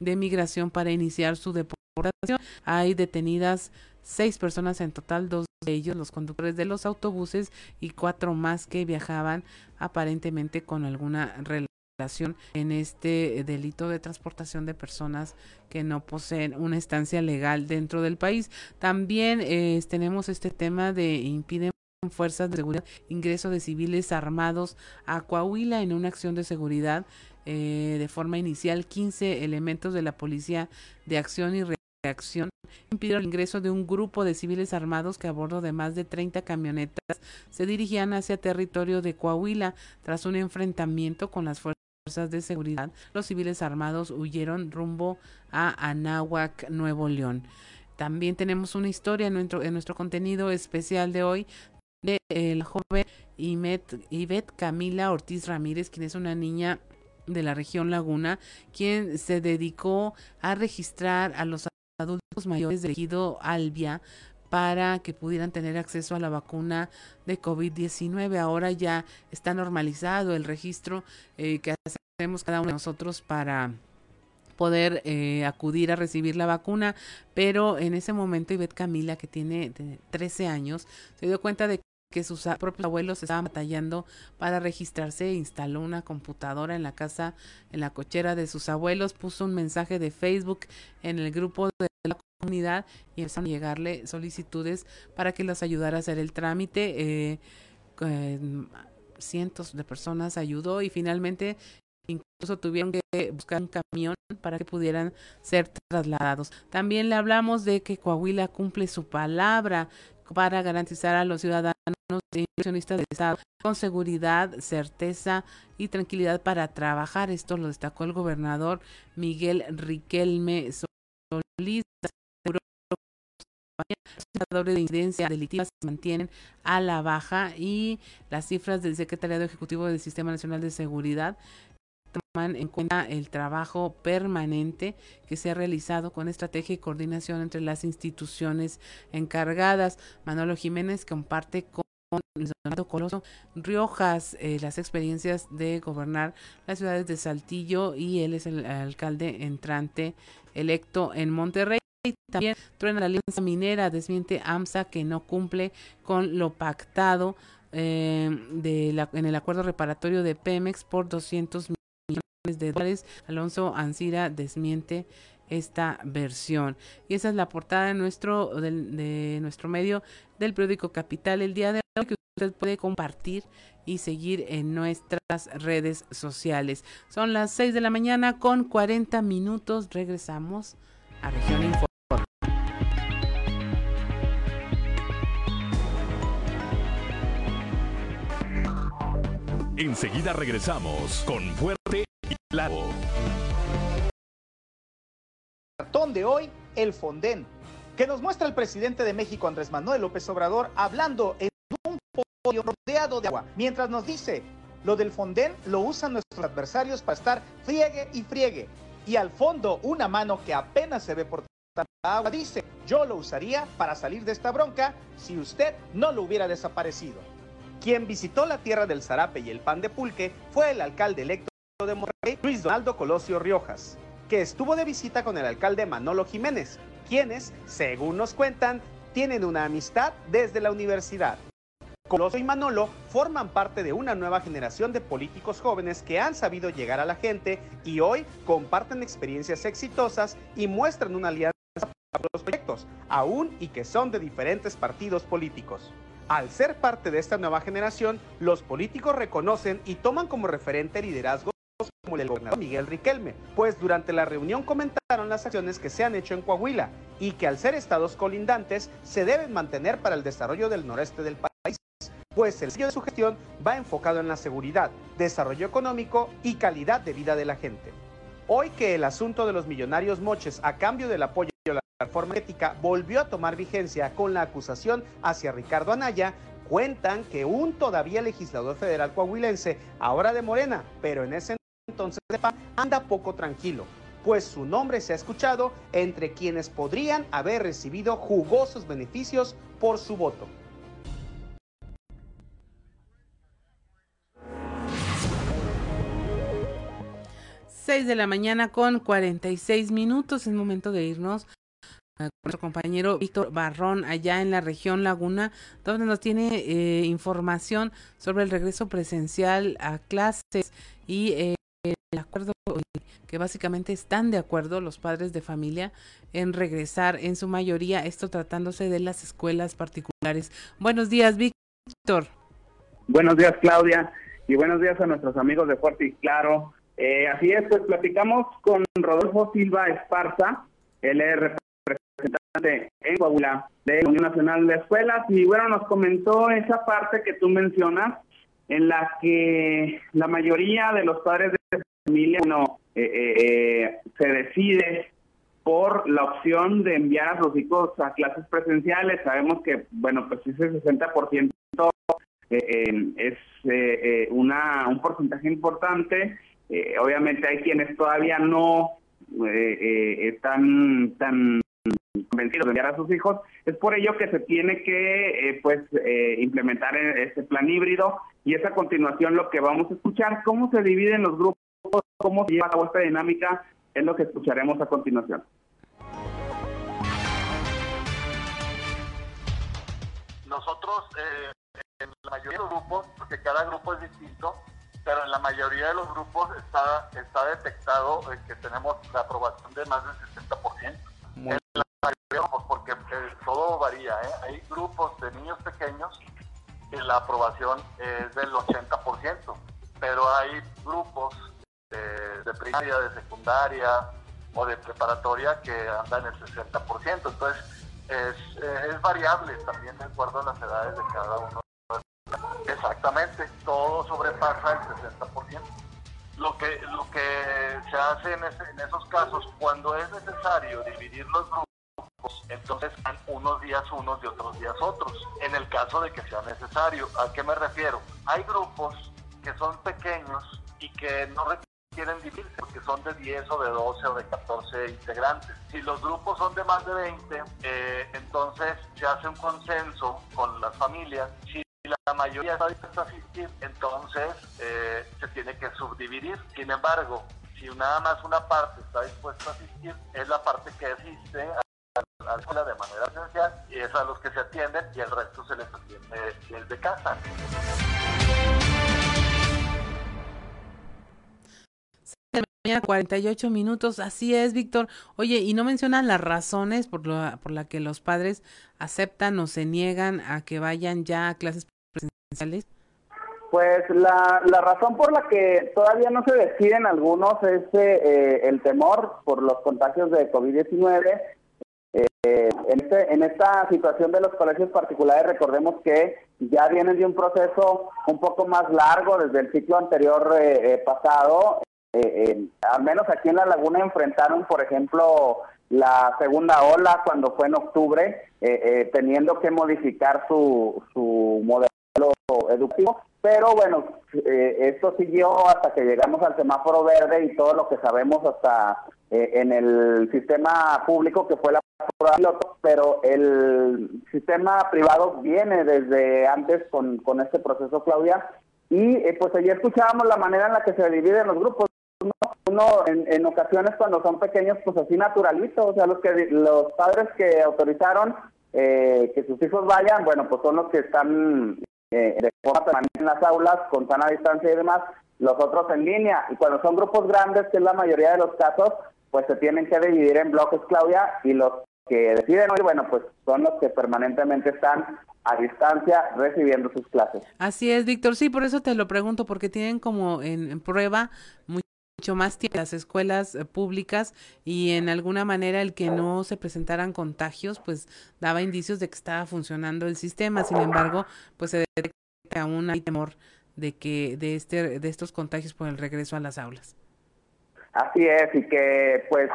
de migración para iniciar su deportación. Hay detenidas seis personas en total, dos de ellos los conductores de los autobuses y cuatro más que viajaban aparentemente con alguna relación en este delito de transportación de personas que no poseen una estancia legal dentro del país. También eh, tenemos este tema de impiden fuerzas de seguridad ingreso de civiles armados a Coahuila en una acción de seguridad eh, de forma inicial 15 elementos de la policía de acción y reacción impidieron el ingreso de un grupo de civiles armados que a bordo de más de 30 camionetas se dirigían hacia territorio de Coahuila. Tras un enfrentamiento con las fuerzas de seguridad los civiles armados huyeron rumbo a Anáhuac Nuevo León. También tenemos una historia en nuestro, en nuestro contenido especial de hoy de la joven Ivette Camila Ortiz Ramírez, quien es una niña de la región Laguna, quien se dedicó a registrar a los adultos mayores del ejido Albia para que pudieran tener acceso a la vacuna de COVID-19. Ahora ya está normalizado el registro eh, que hacemos cada uno de nosotros para poder eh, acudir a recibir la vacuna, pero en ese momento Ivette Camila, que tiene 13 años, se dio cuenta de que sus propios abuelos estaban batallando para registrarse, instaló una computadora en la casa, en la cochera de sus abuelos, puso un mensaje de Facebook en el grupo de la comunidad y empezaron a llegarle solicitudes para que los ayudara a hacer el trámite. Eh, cientos de personas ayudó y finalmente incluso tuvieron que buscar un camión para que pudieran ser trasladados. También le hablamos de que Coahuila cumple su palabra para garantizar a los ciudadanos e inversionistas del Estado con seguridad, certeza y tranquilidad para trabajar. Esto lo destacó el gobernador Miguel Riquelme Solís. Los de incidencia delictiva se mantienen a la baja y las cifras del Secretariado Ejecutivo del Sistema Nacional de Seguridad en cuenta el trabajo permanente que se ha realizado con estrategia y coordinación entre las instituciones encargadas. Manolo Jiménez comparte con Leonardo Coloso Riojas eh, las experiencias de gobernar las ciudades de Saltillo y él es el alcalde entrante electo en Monterrey. También truena la alianza minera, desmiente AMSA que no cumple con lo pactado eh, de la, en el acuerdo reparatorio de Pemex por 200 de dólares. Alonso Ancira desmiente esta versión. Y esa es la portada de nuestro, de, nuestro medio del periódico Capital el día de hoy que usted puede compartir y seguir en nuestras redes sociales. Son las 6 de la mañana con 40 minutos. Regresamos a Región Informa. Enseguida regresamos con Fuerte y Claro. Cartón de hoy, el Fonden, que nos muestra el presidente de México, Andrés Manuel López Obrador, hablando en un podio rodeado de agua, mientras nos dice, lo del Fonden lo usan nuestros adversarios para estar friegue y friegue. Y al fondo, una mano que apenas se ve por agua dice, yo lo usaría para salir de esta bronca si usted no lo hubiera desaparecido. Quien visitó la tierra del zarape y el pan de pulque fue el alcalde electo de Monterrey, Luis Donaldo Colosio Riojas, que estuvo de visita con el alcalde Manolo Jiménez, quienes, según nos cuentan, tienen una amistad desde la universidad. Colosio y Manolo forman parte de una nueva generación de políticos jóvenes que han sabido llegar a la gente y hoy comparten experiencias exitosas y muestran una alianza para los proyectos, aún y que son de diferentes partidos políticos. Al ser parte de esta nueva generación, los políticos reconocen y toman como referente liderazgos como el gobernador Miguel Riquelme, pues durante la reunión comentaron las acciones que se han hecho en Coahuila y que al ser estados colindantes se deben mantener para el desarrollo del noreste del país, pues el sello de su gestión va enfocado en la seguridad, desarrollo económico y calidad de vida de la gente. Hoy que el asunto de los millonarios moches a cambio del apoyo la reforma ética volvió a tomar vigencia con la acusación hacia Ricardo Anaya, cuentan que un todavía legislador federal coahuilense, ahora de Morena, pero en ese entonces de PAN, anda poco tranquilo, pues su nombre se ha escuchado entre quienes podrían haber recibido jugosos beneficios por su voto. 6 de la mañana con 46 minutos. Es momento de irnos con nuestro compañero Víctor Barrón allá en la región Laguna, donde nos tiene eh, información sobre el regreso presencial a clases y eh, el acuerdo que básicamente están de acuerdo los padres de familia en regresar en su mayoría, esto tratándose de las escuelas particulares. Buenos días, Víctor. Buenos días, Claudia, y buenos días a nuestros amigos de Fuerte y Claro. Eh, así es, pues platicamos con Rodolfo Silva Esparza, él es representante en Coahuila de la Unión Nacional de Escuelas, y bueno, nos comentó esa parte que tú mencionas, en la que la mayoría de los padres de familia no, eh, eh, se decide por la opción de enviar a sus hijos a clases presenciales. Sabemos que, bueno, pues ese 60% eh, es una, un porcentaje importante. Obviamente hay quienes todavía no están tan convencidos de enviar a sus hijos. Es por ello que se tiene que pues implementar este plan híbrido y es a continuación lo que vamos a escuchar, cómo se dividen los grupos cómo se lleva a esta dinámica es lo que escucharemos a continuación. Nosotros, eh, en la mayoría de los grupos, porque cada grupo es distinto, pero en la mayoría de los grupos está, está detectado eh, que tenemos la aprobación de más del 60%. Muy en la mayoría, porque eh, todo varía. Hay grupos de niños pequeños que la aprobación es del 80%, pero hay grupos de, primaria, de secundaria o de preparatoria que anda en el 60%. Entonces, es, es variable también de acuerdo a las edades de cada uno. Exactamente, todo sobrepasa el 60%. Lo que, lo que se hace en, en esos casos, cuando es necesario dividir los grupos, entonces dan unos días unos y otros días otros. En el caso de que sea necesario, ¿a qué me refiero? Hay grupos que son pequeños y que no quieren dividirse porque son de 10 o de 12 o de 14 integrantes. Si los grupos son de más de 20, eh, entonces se hace un consenso con las familias. Si la mayoría está dispuesta a asistir, entonces eh, se tiene que subdividir. Sin embargo, si nada más una parte está dispuesta a asistir, es la parte que asiste a la escuela de manera esencial y es a los que se atienden y el resto se les atiende desde casa. mañana 48 minutos, así es, Víctor. Oye, y no mencionan las razones por la, por la que los padres aceptan o se niegan a que vayan ya a clases. Pues la, la razón por la que todavía no se deciden algunos es eh, el temor por los contagios de COVID-19. Eh, en, este, en esta situación de los colegios particulares, recordemos que ya vienen de un proceso un poco más largo desde el ciclo anterior eh, eh, pasado. al menos aquí en La Laguna enfrentaron, por ejemplo, la segunda ola cuando fue en octubre, teniendo que modificar su, su modelo educativo pero bueno, eh, esto siguió hasta que llegamos al semáforo verde y todo lo que sabemos hasta eh, en el sistema público que fue la piloto, pero el sistema privado viene desde antes con, con este proceso, Claudia, y eh, pues ayer escuchábamos la manera en la que se dividen los grupos. Uno, en, en, ocasiones cuando son pequeños, pues así naturalito, o sea, los que los padres que autorizaron que sus hijos vayan, bueno, pues son los que están eh, de forma permanente en las aulas, con sana distancia y demás, los otros en línea. Y cuando son grupos grandes, que es la mayoría de los casos, pues se tienen que dividir en bloques, Claudia, y los que deciden hoy, bueno, pues son los que permanentemente están a distancia recibiendo sus clases. Así es, Víctor. Sí, por eso te lo pregunto, porque tienen como en, prueba mucho más tiempo las escuelas eh, públicas y en alguna manera el que no se presentaran contagios pues daba indicios de que estaba funcionando el sistema. Sin embargo pues se detecta aún hay temor de que de este de estos contagios por el regreso a las aulas. Así es y que pues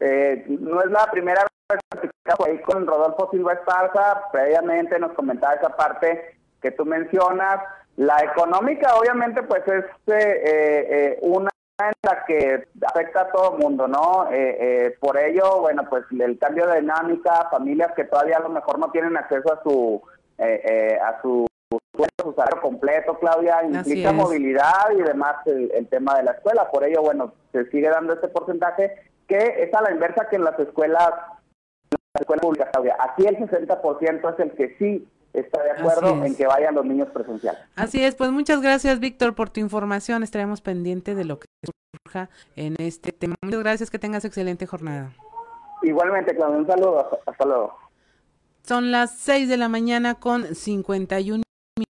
eh, no es la primera vez que ahí con Rodolfo Silva Esparza. Previamente nos comentaba esa parte que tú mencionas. La económica obviamente pues es eh, una en la que afecta a todo el mundo, ¿no? Eh, eh, por ello, bueno, pues el cambio de dinámica, familias que todavía a lo mejor no tienen acceso a su eh, a su, su salario completo, Claudia, implica movilidad y demás el, tema de la escuela. Por ello, bueno, se sigue dando este porcentaje que es a la inversa que en las escuelas, en las escuelas públicas, Claudia. Aquí el 60% es el que sí está de acuerdo en que vayan los niños presenciales. Así es, pues muchas gracias Víctor por tu información, estaremos pendientes de lo que surja en este tema. Muchas gracias, que tengas excelente jornada. Igualmente, Claudio, un saludo, hasta luego. Son las 6 de la mañana con 51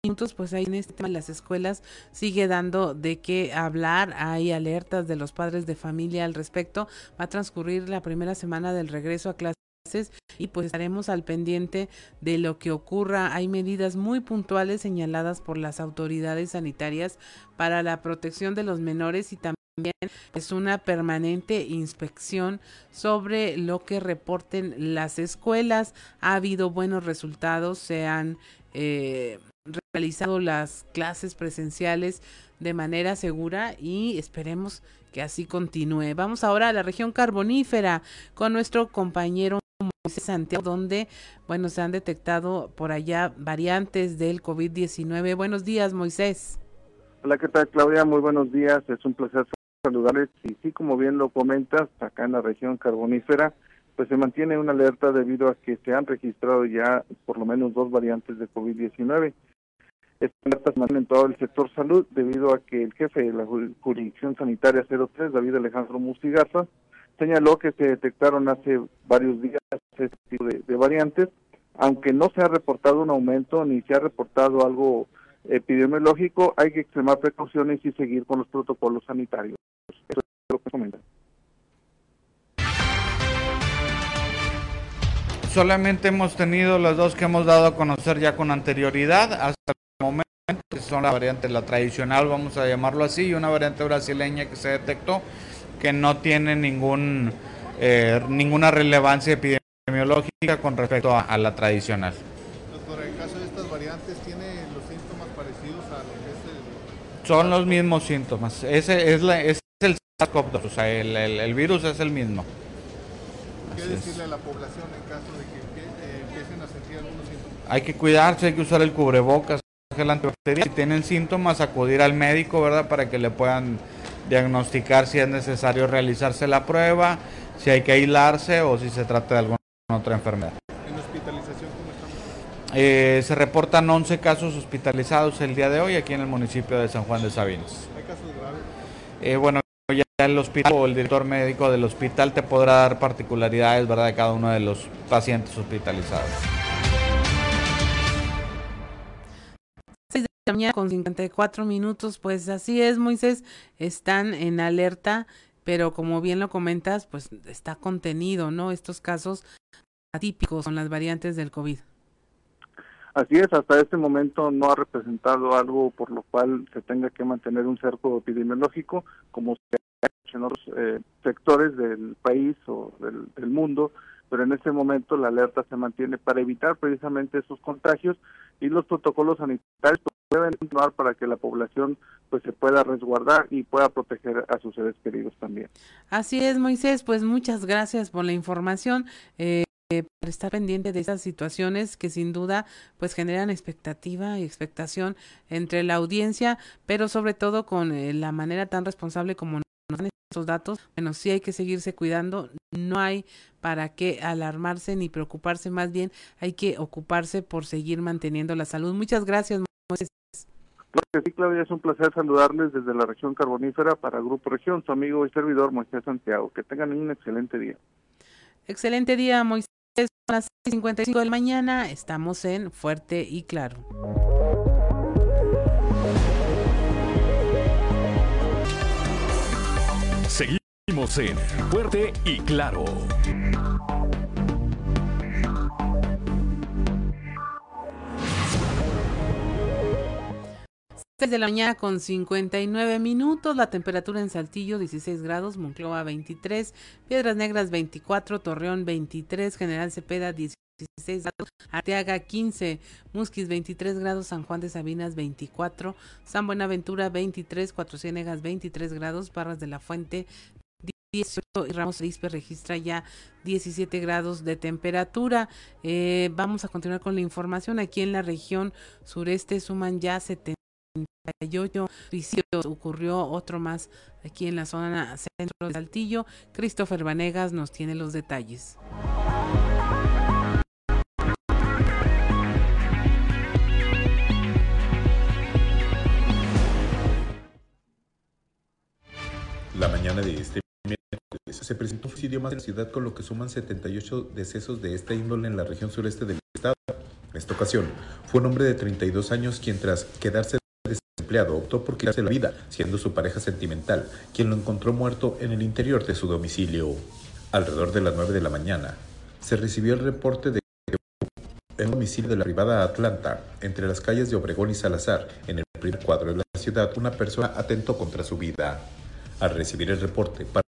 minutos, pues ahí en este tema las escuelas sigue dando de qué hablar, hay alertas de los padres de familia al respecto, va a transcurrir la primera semana del regreso a clases y pues estaremos al pendiente de lo que ocurra. Hay medidas muy puntuales señaladas por las autoridades sanitarias para la protección de los menores y también es una permanente inspección sobre lo que reporten las escuelas. Ha habido buenos resultados, se han eh, realizado las clases presenciales de manera segura y esperemos que así continúe. Vamos ahora a la región carbonífera con nuestro compañero Santiago, donde, bueno, se han detectado por allá variantes del COVID-19. Buenos días, Moisés. Hola, ¿qué tal, Claudia? Muy buenos días. Es un placer saludarles. Y sí, como bien lo comentas, acá en la región carbonífera, pues se mantiene una alerta debido a que se han registrado ya por lo menos dos variantes de COVID-19. Esta alerta se mantiene en todo el sector salud debido a que el jefe de la jurisdicción sanitaria 03, David Alejandro Mustigaza, señaló que se detectaron hace varios días este tipo de, variantes, aunque no se ha reportado un aumento ni se ha reportado algo epidemiológico, hay que extremar precauciones y seguir con los protocolos sanitarios. Eso es lo que comentan. Solamente hemos tenido las dos que hemos dado a conocer ya con anterioridad hasta el momento, que son la variante, la tradicional, vamos a llamarlo así, y una variante brasileña que se detectó que no tiene ningún, eh, ninguna relevancia epidemiológica con respecto a, la tradicional. Doctor, en caso de estas variantes, ¿tiene los síntomas parecidos a lo que es el...? Son los mismos síntomas. Ese es, la, es el SARS-CoV-2, o sea, el, el, virus es el mismo. ¿Qué decirle a la población en caso de que eh, empiecen a sentir algunos síntomas? Hay que cuidarse, hay que usar el cubrebocas, el antibacterial. Si tienen síntomas, acudir al médico, ¿verdad? Para que le puedan diagnosticar si es necesario realizarse la prueba, si hay que aislarse o si se trata de alguna otra enfermedad. ¿En hospitalización cómo estamos? Eh, se reportan 11 casos hospitalizados el día de hoy aquí en el municipio de San Juan de Sabinas. ¿Hay casos graves? Eh, bueno, ya el hospital o el director médico del hospital te podrá dar particularidades ¿verdad? de cada uno de los pacientes hospitalizados. Mañana con 54 minutos, pues así es, Moisés, están en alerta, pero como bien lo comentas, pues está contenido, ¿no? Estos casos atípicos con las variantes del COVID. Así es, hasta este momento no ha representado algo por lo cual se tenga que mantener un cerco epidemiológico, como se ha hecho en otros eh, sectores del país o del mundo, pero en este momento la alerta se mantiene para evitar precisamente esos contagios y los protocolos sanitarios deben continuar para que la población pues se pueda resguardar y pueda proteger a sus seres queridos también. Así es, Moisés, pues muchas gracias por la información. Eh, estar pendiente de estas situaciones que sin duda pues generan expectativa y expectación entre la audiencia, pero sobre todo con eh, la manera tan responsable como nos dan estos datos, bueno, sí hay que seguirse cuidando, no hay para qué alarmarse ni preocuparse, más bien hay que ocuparse por seguir manteniendo la salud. Muchas gracias, Moisés. Claro sí, Claudia, es un placer saludarles desde la región carbonífera para Grupo Región, su amigo y servidor Moisés Santiago. Que tengan un excelente día. Excelente día, Moisés. Son las 55 de la mañana, estamos en Fuerte y Claro. En Fuerte y Claro. de la mañana con 59 minutos, la temperatura en Saltillo 16 grados, Monclova 23, Piedras Negras 24, Torreón 23, General Cepeda 16 grados, Arteaga 15, Musquis 23 grados, San Juan de Sabinas 24, San Buenaventura 23, Cuatro Ciénegas 23 grados, Barras de la Fuente 18 y Ramos Arizpe registra ya 17 grados de temperatura. Eh, vamos a continuar con la información. Aquí en la región sureste suman ya 70 suicidios. Ocurrió otro más aquí en la zona centro de Saltillo. Christopher Vanegas nos tiene los detalles. La mañana de este se presentó un suicidio más en la ciudad con lo que suman 78 decesos de esta índole en la región sureste del estado. En esta ocasión fue un hombre de 32 años quien tras quedarse desempleado optó por quitarse la vida, siendo su pareja sentimental quien lo encontró muerto en el interior de su domicilio. Alrededor de las 9 de la mañana se recibió el reporte de en un domicilio de la privada Atlanta, entre las calles de Obregón y Salazar, en el primer cuadro de la ciudad, una persona atentó contra su vida. Al recibir el reporte, de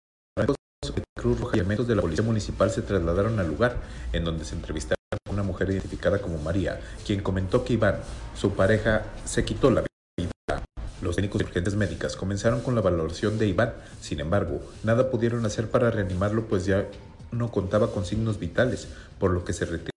Cruz Roja y elementos de la Policía Municipal se trasladaron al lugar, en donde se entrevistaron con una mujer identificada como María, quien comentó que Iván, su pareja, se quitó la vida. Los técnicos de urgencias médicas comenzaron con la valoración de Iván, sin embargo, nada pudieron hacer para reanimarlo pues ya no contaba con signos vitales, por lo que se retiraron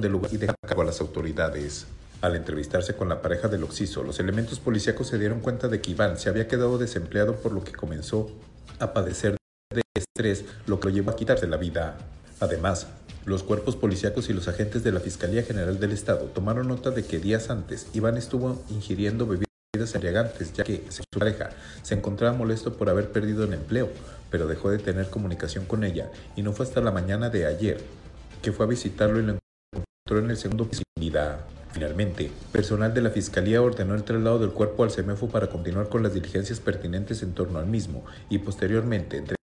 del lugar y dejaron a cargo a las autoridades. Al entrevistarse con la pareja del Oxiso, los elementos policíacos se dieron cuenta de que Iván se había quedado desempleado por lo que comenzó a padecer de estrés, lo que lo llevó a quitarse la vida. Además, los cuerpos policíacos y los agentes de la Fiscalía General del Estado tomaron nota de que días antes Iván estuvo ingiriendo bebidas embriagantes, ya que su pareja se encontraba molesto por haber perdido el empleo, pero dejó de tener comunicación con ella y no fue hasta la mañana de ayer que fue a visitarlo y lo encontró en el segundo piso sin vida. Finalmente, personal de la Fiscalía ordenó el traslado del cuerpo al CEMEFO para continuar con las diligencias pertinentes en torno al mismo y posteriormente entregar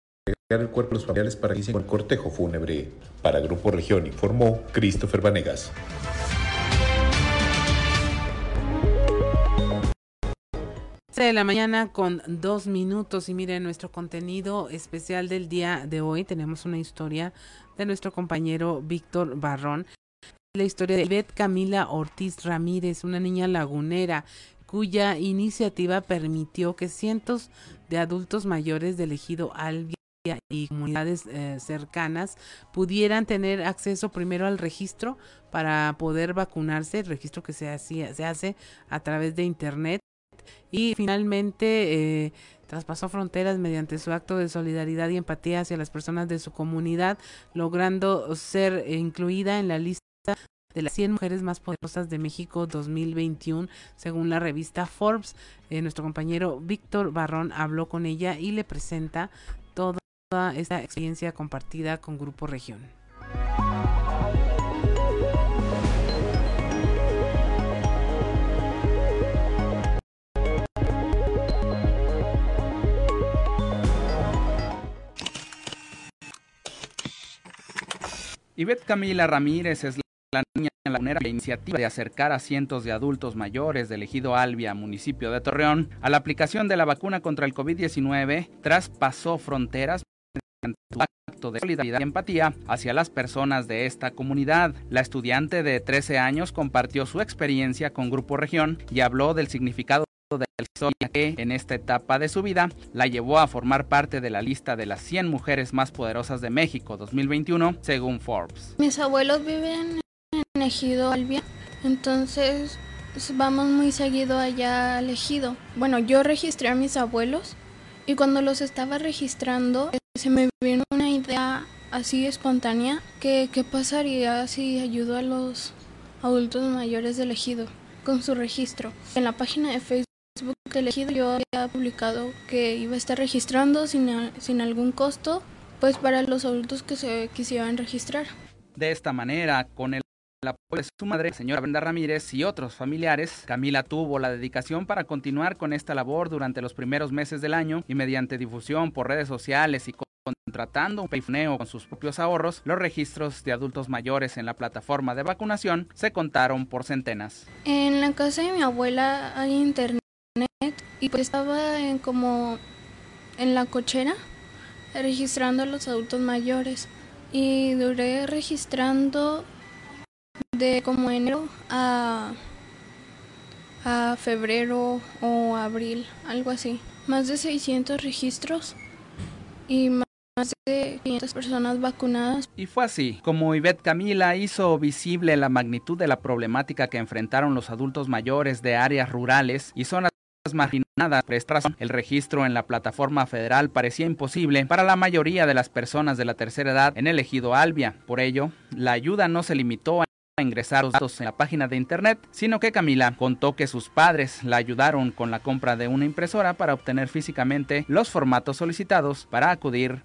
el cuerpo a los familiares para iniciar el cortejo fúnebre. Para Grupo Región informó Christopher Vanegas. de la mañana con dos minutos y miren nuestro contenido especial del día de hoy tenemos una historia de nuestro compañero Víctor Barrón la historia de Ivette Camila Ortiz Ramírez, una niña lagunera cuya iniciativa permitió que cientos de adultos mayores del ejido Albia y comunidades eh, cercanas pudieran tener acceso primero al registro para poder vacunarse, el registro que se, hacía, se hace a través de internet y finalmente eh, traspasó fronteras mediante su acto de solidaridad y empatía hacia las personas de su comunidad, logrando ser incluida en la lista de las 100 mujeres más poderosas de México 2021, según la revista Forbes. Eh, nuestro compañero Víctor Barrón habló con ella y le presenta esta experiencia compartida con Grupo Región. Ivette Camila Ramírez es la niña lagunera la iniciativa de acercar a cientos de adultos mayores del ejido Albia, municipio de Torreón, a la aplicación de la vacuna contra el COVID-19, traspasó fronteras un acto de solidaridad y empatía hacia las personas de esta comunidad. La estudiante de 13 años compartió su experiencia con Grupo Región y habló del significado de la historia que en esta etapa de su vida la llevó a formar parte de la lista de las 100 mujeres más poderosas de México 2021 según Forbes. Mis abuelos viven en Ejido Albia, entonces vamos muy seguido allá al Ejido. Bueno, yo registré a mis abuelos y cuando los estaba registrando se me vino una idea así espontánea que qué pasaría si ayudo a los adultos mayores del Ejido con su registro. En la página de Facebook elegido yo había publicado que iba a estar registrando sin, sin algún costo, pues para los adultos que se quisieran registrar. De esta manera, con el de su madre, señora Brenda Ramírez y otros familiares, Camila tuvo la dedicación para continuar con esta labor durante los primeros meses del año y mediante difusión por redes sociales y contratando un peifoneo con sus propios ahorros, los registros de adultos mayores en la plataforma de vacunación se contaron por centenas. En la casa de mi abuela hay internet y pues estaba como en la cochera registrando a los adultos mayores y duré registrando de como enero a a febrero o abril, algo así. Más de 600 registros y más de 500 personas vacunadas. Y fue así, como Ivette Camila hizo visible la magnitud de la problemática que enfrentaron los adultos mayores de áreas rurales y zonas marginadas por el registro en la plataforma federal parecía imposible para la mayoría de las personas de la tercera edad en el ejido Albia. Por ello, la ayuda no se limitó a ingresar los datos en la página de internet, sino que Camila contó que sus padres la ayudaron con la compra de una impresora para obtener físicamente los formatos solicitados para acudir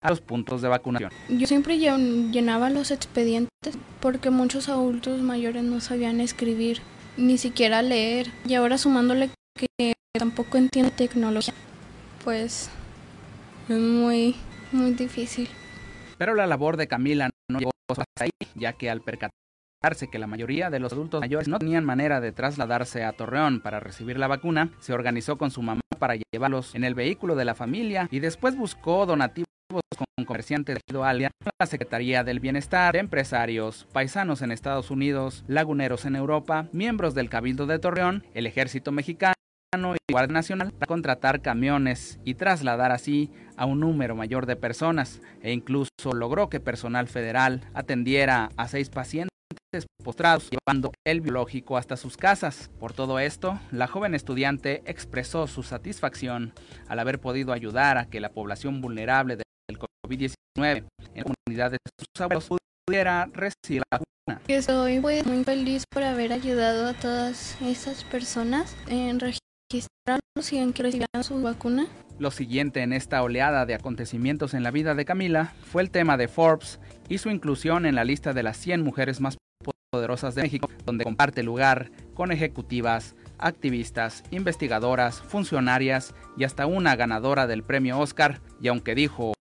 a los puntos de vacunación. Yo siempre llenaba los expedientes porque muchos adultos mayores no sabían escribir ni siquiera leer y ahora sumándole que tampoco entiende tecnología, pues es muy, muy difícil. Pero la labor de Camila no llegó hasta ahí, ya que al percatarse que la mayoría de los adultos mayores no tenían manera de trasladarse a Torreón para recibir la vacuna, se organizó con su mamá para llevarlos en el vehículo de la familia y después buscó donativos con comerciantes de Alia, la Secretaría del Bienestar, empresarios, paisanos en Estados Unidos, laguneros en Europa, miembros del Cabildo de Torreón, el Ejército Mexicano, y Guardia Nacional para contratar camiones y trasladar así a un número mayor de personas e incluso logró que personal federal atendiera a seis pacientes postrados llevando el biológico hasta sus casas. Por todo esto, la joven estudiante expresó su satisfacción al haber podido ayudar a que la población vulnerable del COVID-19 en la comunidad de sus abuelos pudiera recibir la vacuna. Estoy muy feliz por haber ayudado a todas esas personas en registrarlos y en que recibieran su vacuna. Lo siguiente en esta oleada de acontecimientos en la vida de Camila fue el tema de Forbes y su inclusión en la lista de las 100 mujeres más poderosas de México, donde comparte lugar con ejecutivas, activistas, investigadoras, funcionarias y hasta una ganadora del premio Oscar, y aunque dijo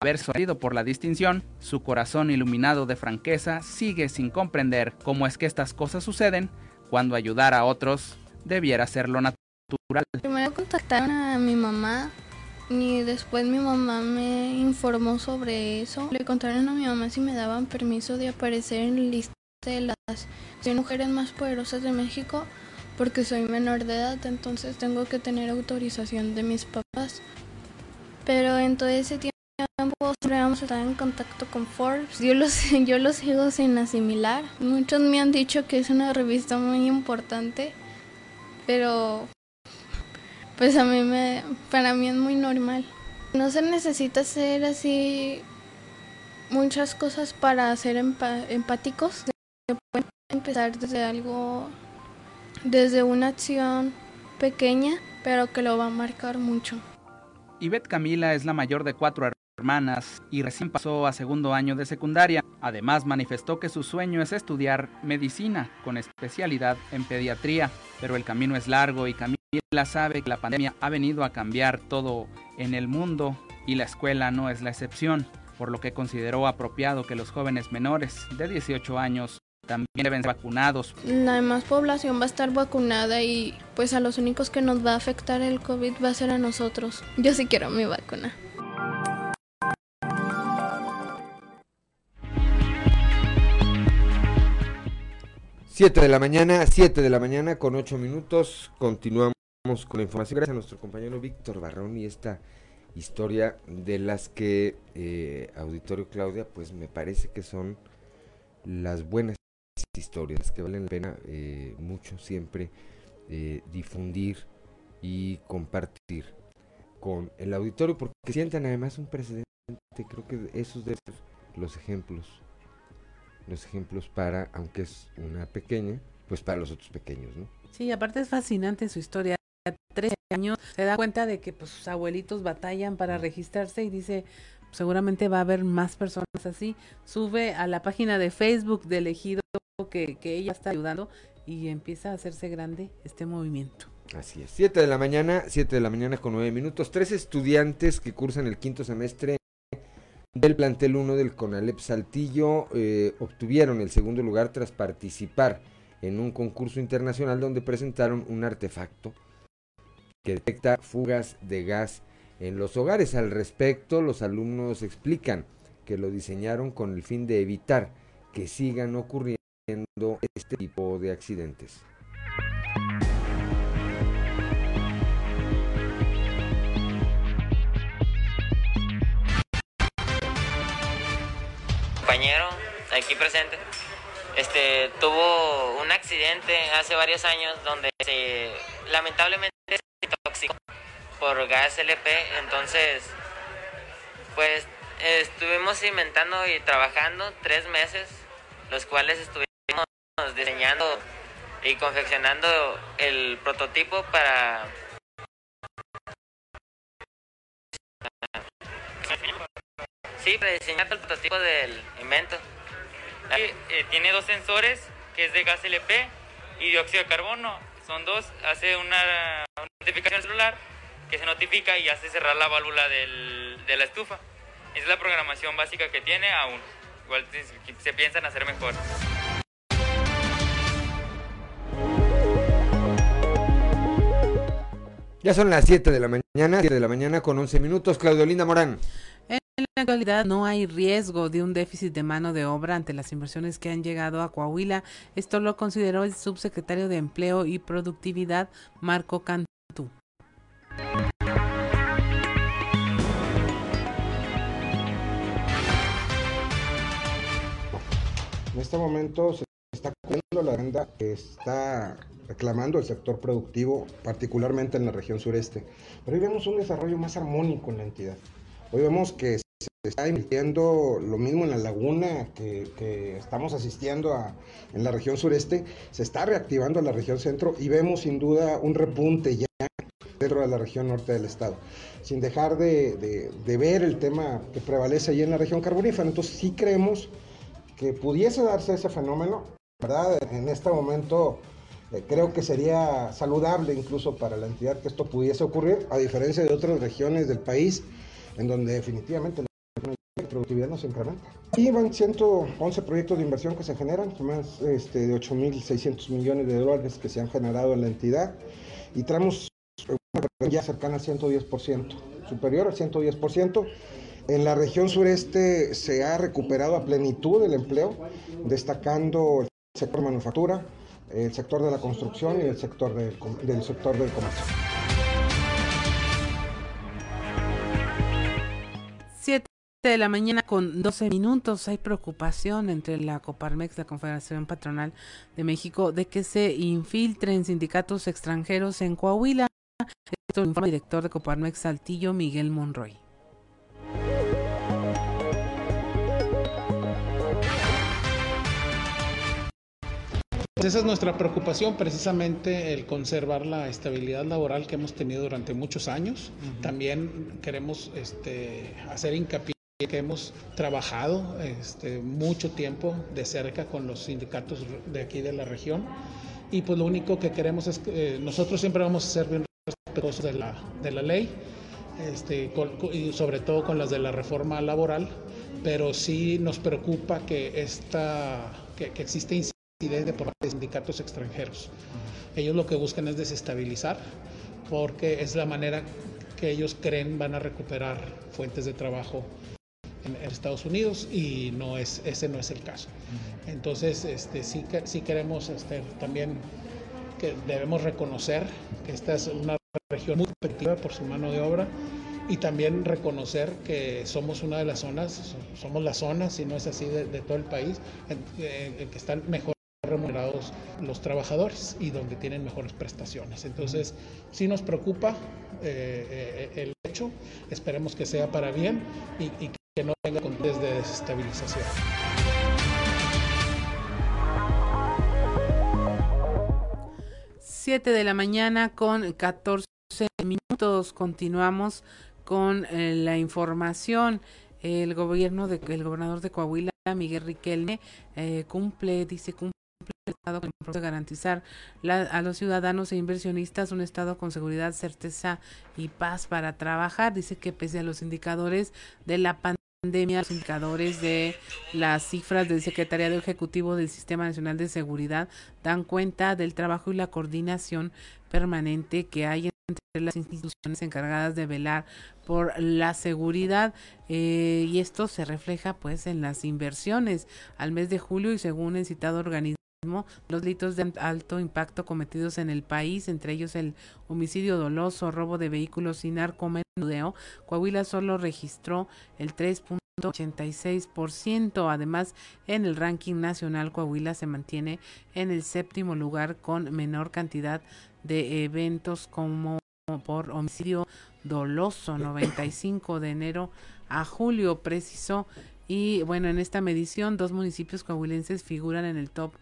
haber salido por la distinción, su corazón iluminado de franqueza sigue sin comprender cómo es que estas cosas suceden cuando ayudar a otros debiera ser lo natural. Primero contactaron a mi mamá y después mi mamá me informó sobre eso. Le contaron a mi mamá si me daban permiso de aparecer en lista de las 100 mujeres más poderosas de México porque soy menor de edad, entonces tengo que tener autorización de mis papás. Pero en todo ese tiempo siempre vamos a estar en contacto con Forbes. Yo los, yo los sigo sin asimilar. Muchos me han dicho que es una revista muy importante, pero pues a mí me, para mí es muy normal. No se necesita ser así muchas cosas para ser empáticos. Se puede empezar desde algo, desde una acción pequeña, pero que lo va a marcar mucho. Ivette Camila es la mayor de cuatro hermanas y recién pasó a segundo año de secundaria. Además manifestó que su sueño es estudiar medicina con especialidad en pediatría, pero el camino es largo y Camila sabe que la pandemia ha venido a cambiar todo en el mundo y la escuela no es la excepción. por lo que consideró apropiado que los jóvenes menores de 18 años también deben ser vacunados. La demás población va a estar vacunada y pues a los únicos que nos va a afectar el COVID va a ser a nosotros. Yo sí quiero mi vacuna. Siete de la mañana, 7 de la mañana con 8 minutos. Continuamos con la información. Gracias a nuestro compañero Víctor Barrón y esta historia de las que, eh, Auditorio Claudia, pues me parece que son las buenas historias, que valen la pena eh, mucho siempre eh, difundir y compartir con el auditorio, porque sientan además un precedente, creo que esos deben ser los ejemplos, los ejemplos para, aunque es una pequeña, pues para los otros pequeños, ¿no? Sí, aparte es fascinante su historia. 13 años se da cuenta de que pues, sus abuelitos batallan para registrarse y dice, seguramente va a haber más personas así. Sube a la página de Facebook de elegido que, que ella está ayudando y empieza a hacerse grande este movimiento. Así es. 7 de la mañana, 7 de la mañana con 9 minutos. Tres estudiantes que cursan el quinto semestre del plantel 1 del CONALEP Saltillo eh, obtuvieron el segundo lugar tras participar en un concurso internacional donde presentaron un artefacto que detecta fugas de gas en los hogares. Al respecto, los alumnos explican que lo diseñaron con el fin de evitar que sigan ocurriendo este tipo de accidentes. Compañero aquí presente, este tuvo un accidente hace varios años donde se, lamentablemente intoxicó por gas LP, entonces pues estuvimos inventando y trabajando tres meses, los cuales estuvimos diseñando y confeccionando el prototipo para sí, para diseñar el prototipo del invento. Eh, tiene dos sensores, que es de gas LP y dióxido de carbono. Son dos, hace una, notificación celular que se notifica y hace cerrar la válvula del, de la estufa. Es la programación básica que tiene aún. Igual se piensan hacer mejor. Ya son las 7 de la mañana, 7 de la mañana con 11 minutos. Claudio Linda Morán. En la actualidad no hay riesgo de un déficit de mano de obra ante las inversiones que han llegado a Coahuila. Esto lo consideró el subsecretario de Empleo y Productividad, Marco Cantú. En este momento se está cumpliendo la agenda que está reclamando el sector productivo, particularmente en la región sureste. Pero hoy vemos un desarrollo más armónico en la entidad. Hoy vemos que está invirtiendo lo mismo en la laguna que, estamos asistiendo a, en la región sureste, se está reactivando la región centro y vemos sin duda un repunte ya dentro de la región norte del estado, sin dejar de, de ver el tema que prevalece allí en la región carbonífera. Entonces sí creemos que pudiese darse ese fenómeno, ¿verdad? En este momento eh, creo que sería saludable incluso para la entidad que esto pudiese ocurrir, a diferencia de otras regiones del país, en donde definitivamente productividad no se incrementa. Y van 111 proyectos de inversión que se generan, más este, de 8.600 millones de dólares que se han generado en la entidad, y traemos una ya cercana al 110%, superior al 110%. En la región sureste se ha recuperado a plenitud el empleo, destacando el sector manufactura, el sector de la construcción y el sector del, del sector del comercio. De la mañana con 12 minutos hay preocupación entre la Coparmex, la Confederación Patronal de México, de que se infiltren sindicatos extranjeros en Coahuila. Esto lo informa el director de Coparmex Saltillo, Miguel Monroy. Esa es nuestra preocupación, precisamente el conservar la estabilidad laboral que hemos tenido durante muchos años. También queremos este, hacer hincapié que hemos trabajado este, mucho tiempo de cerca con los sindicatos de aquí de la región y pues lo único que queremos es que eh, nosotros siempre vamos a ser bien respetuosos de la, de la ley este, y sobre todo con las de la reforma laboral, pero sí nos preocupa que, esta, que, que existe incidencia por parte de sindicatos extranjeros. Ellos lo que buscan es desestabilizar, porque es la manera que ellos creen van a recuperar fuentes de trabajo en, Estados Unidos y no es, ese no es el caso. Entonces, este, sí, sí queremos este, también que debemos reconocer que esta es una región muy competitiva por su mano de obra y también reconocer que somos una de las zonas, somos la zona, si no es así, de, todo el país, en, que están mejor remunerados los trabajadores y donde tienen mejores prestaciones. Entonces, sí nos preocupa eh, eh, el hecho, esperemos que sea para bien y, y que no tenga condiciones de desestabilización. 7 de la mañana con 14 minutos. Continuamos con eh, la información. El gobierno de, el gobernador de Coahuila, Miguel Riquelme, eh, cumple, dice, cumple con el de garantizar a los ciudadanos e inversionistas un Estado con seguridad, certeza y paz para trabajar. Dice que pese a los indicadores de la pandemia, los indicadores de las cifras del Secretariado Ejecutivo del Sistema Nacional de Seguridad dan cuenta del trabajo y la coordinación permanente que hay entre las instituciones encargadas de velar por la seguridad eh, y esto se refleja pues en las inversiones. Al mes de julio y según el citado organismo los delitos de alto impacto cometidos en el país, entre ellos el homicidio doloso, robo de vehículos y narcomenudeo, Coahuila solo registró el 3.86%. Además, en el ranking nacional, Coahuila se mantiene en el séptimo lugar con menor cantidad de eventos como por homicidio doloso 95 de enero a julio precisó y bueno en esta medición dos municipios coahuilenses figuran en el top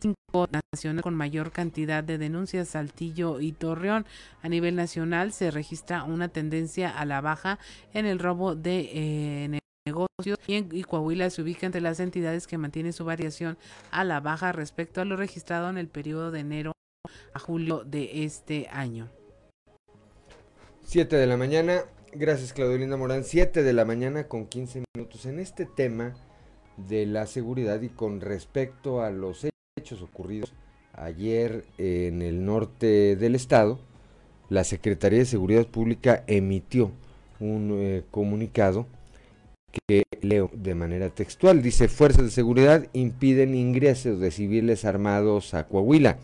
5 nacional con mayor cantidad de denuncias Saltillo y Torreón. A nivel nacional se registra una tendencia a la baja en el robo de eh, negocios. Y, en, y Coahuila se ubica entre las entidades que mantiene su variación a la baja respecto a lo registrado en el periodo de enero a julio de este año. 7 de la mañana, gracias Claudio Linda Morán, 7 de la mañana con 15 minutos. En este tema de la seguridad y con respecto a los ocurridos ayer en el norte del estado, la Secretaría de Seguridad Pública emitió un eh, comunicado que leo de manera textual. Dice, fuerzas de seguridad impiden ingresos de civiles armados a Coahuila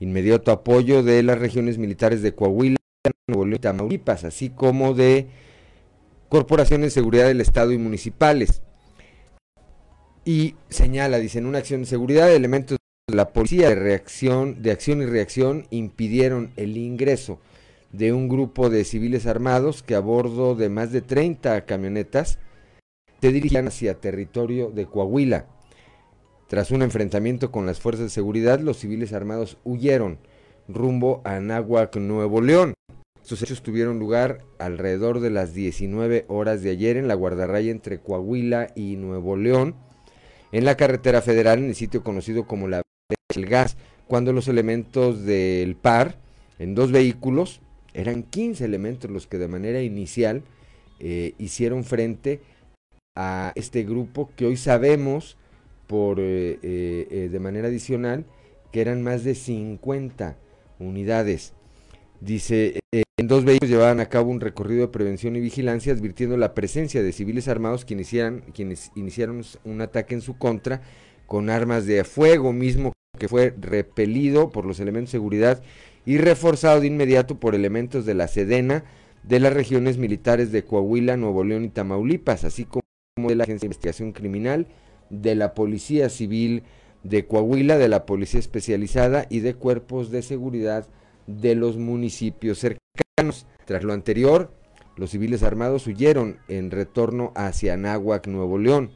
inmediato apoyo de las regiones militares de Coahuila, Nuevo León y Tamaulipas, así como de corporaciones de seguridad del Estado y municipales. Y señala, dice, en una acción de seguridad, elementos la policía de acción y reacción impidieron el ingreso de un grupo de civiles armados que a bordo de más de 30 camionetas se dirigían hacia territorio de Coahuila. Tras un enfrentamiento con las fuerzas de seguridad, los civiles armados huyeron rumbo a Anáhuac, Nuevo León. Estos hechos tuvieron lugar alrededor de las 19 horas de ayer en la guardarraya entre Coahuila y Nuevo León, en la carretera federal, en el sitio conocido como la del gas, cuando los elementos del PAR, en dos vehículos, eran 15 elementos los que de manera inicial eh, hicieron frente a este grupo que hoy sabemos por eh, eh, de manera adicional que eran más de 50 unidades. Dice, en dos vehículos llevaban a cabo un recorrido de prevención y vigilancia advirtiendo la presencia de civiles armados quienes, quienes iniciaron un ataque en su contra con armas de fuego mismo que fue repelido por los elementos de seguridad y reforzado de inmediato por elementos de la Sedena de las regiones militares de Coahuila, Nuevo León y Tamaulipas, así como de la Agencia de Investigación Criminal de la Policía Civil de Coahuila, de la Policía Especializada y de cuerpos de seguridad de los municipios cercanos. Tras lo anterior, los civiles armados huyeron en retorno hacia Anáhuac, Nuevo León.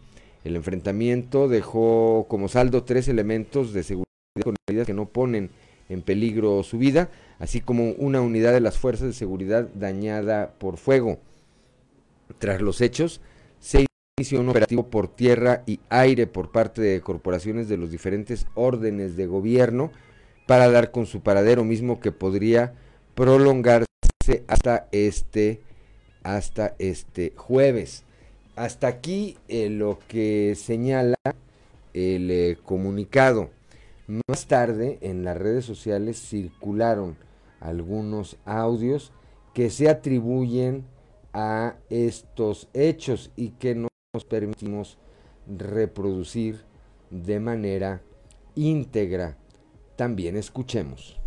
El enfrentamiento dejó como saldo tres elementos de seguridad con medidas que no ponen en peligro su vida, así como una unidad de las fuerzas de seguridad dañada por fuego. Tras los hechos, seis un operativo por tierra y aire por parte de corporaciones de los diferentes órdenes de gobierno para dar con su paradero mismo que podría prolongarse hasta este hasta este jueves. Hasta aquí eh, lo que señala el eh, comunicado. Más tarde en las redes sociales circularon algunos audios que se atribuyen a estos hechos y que nos permitimos reproducir de manera íntegra. También escuchemos.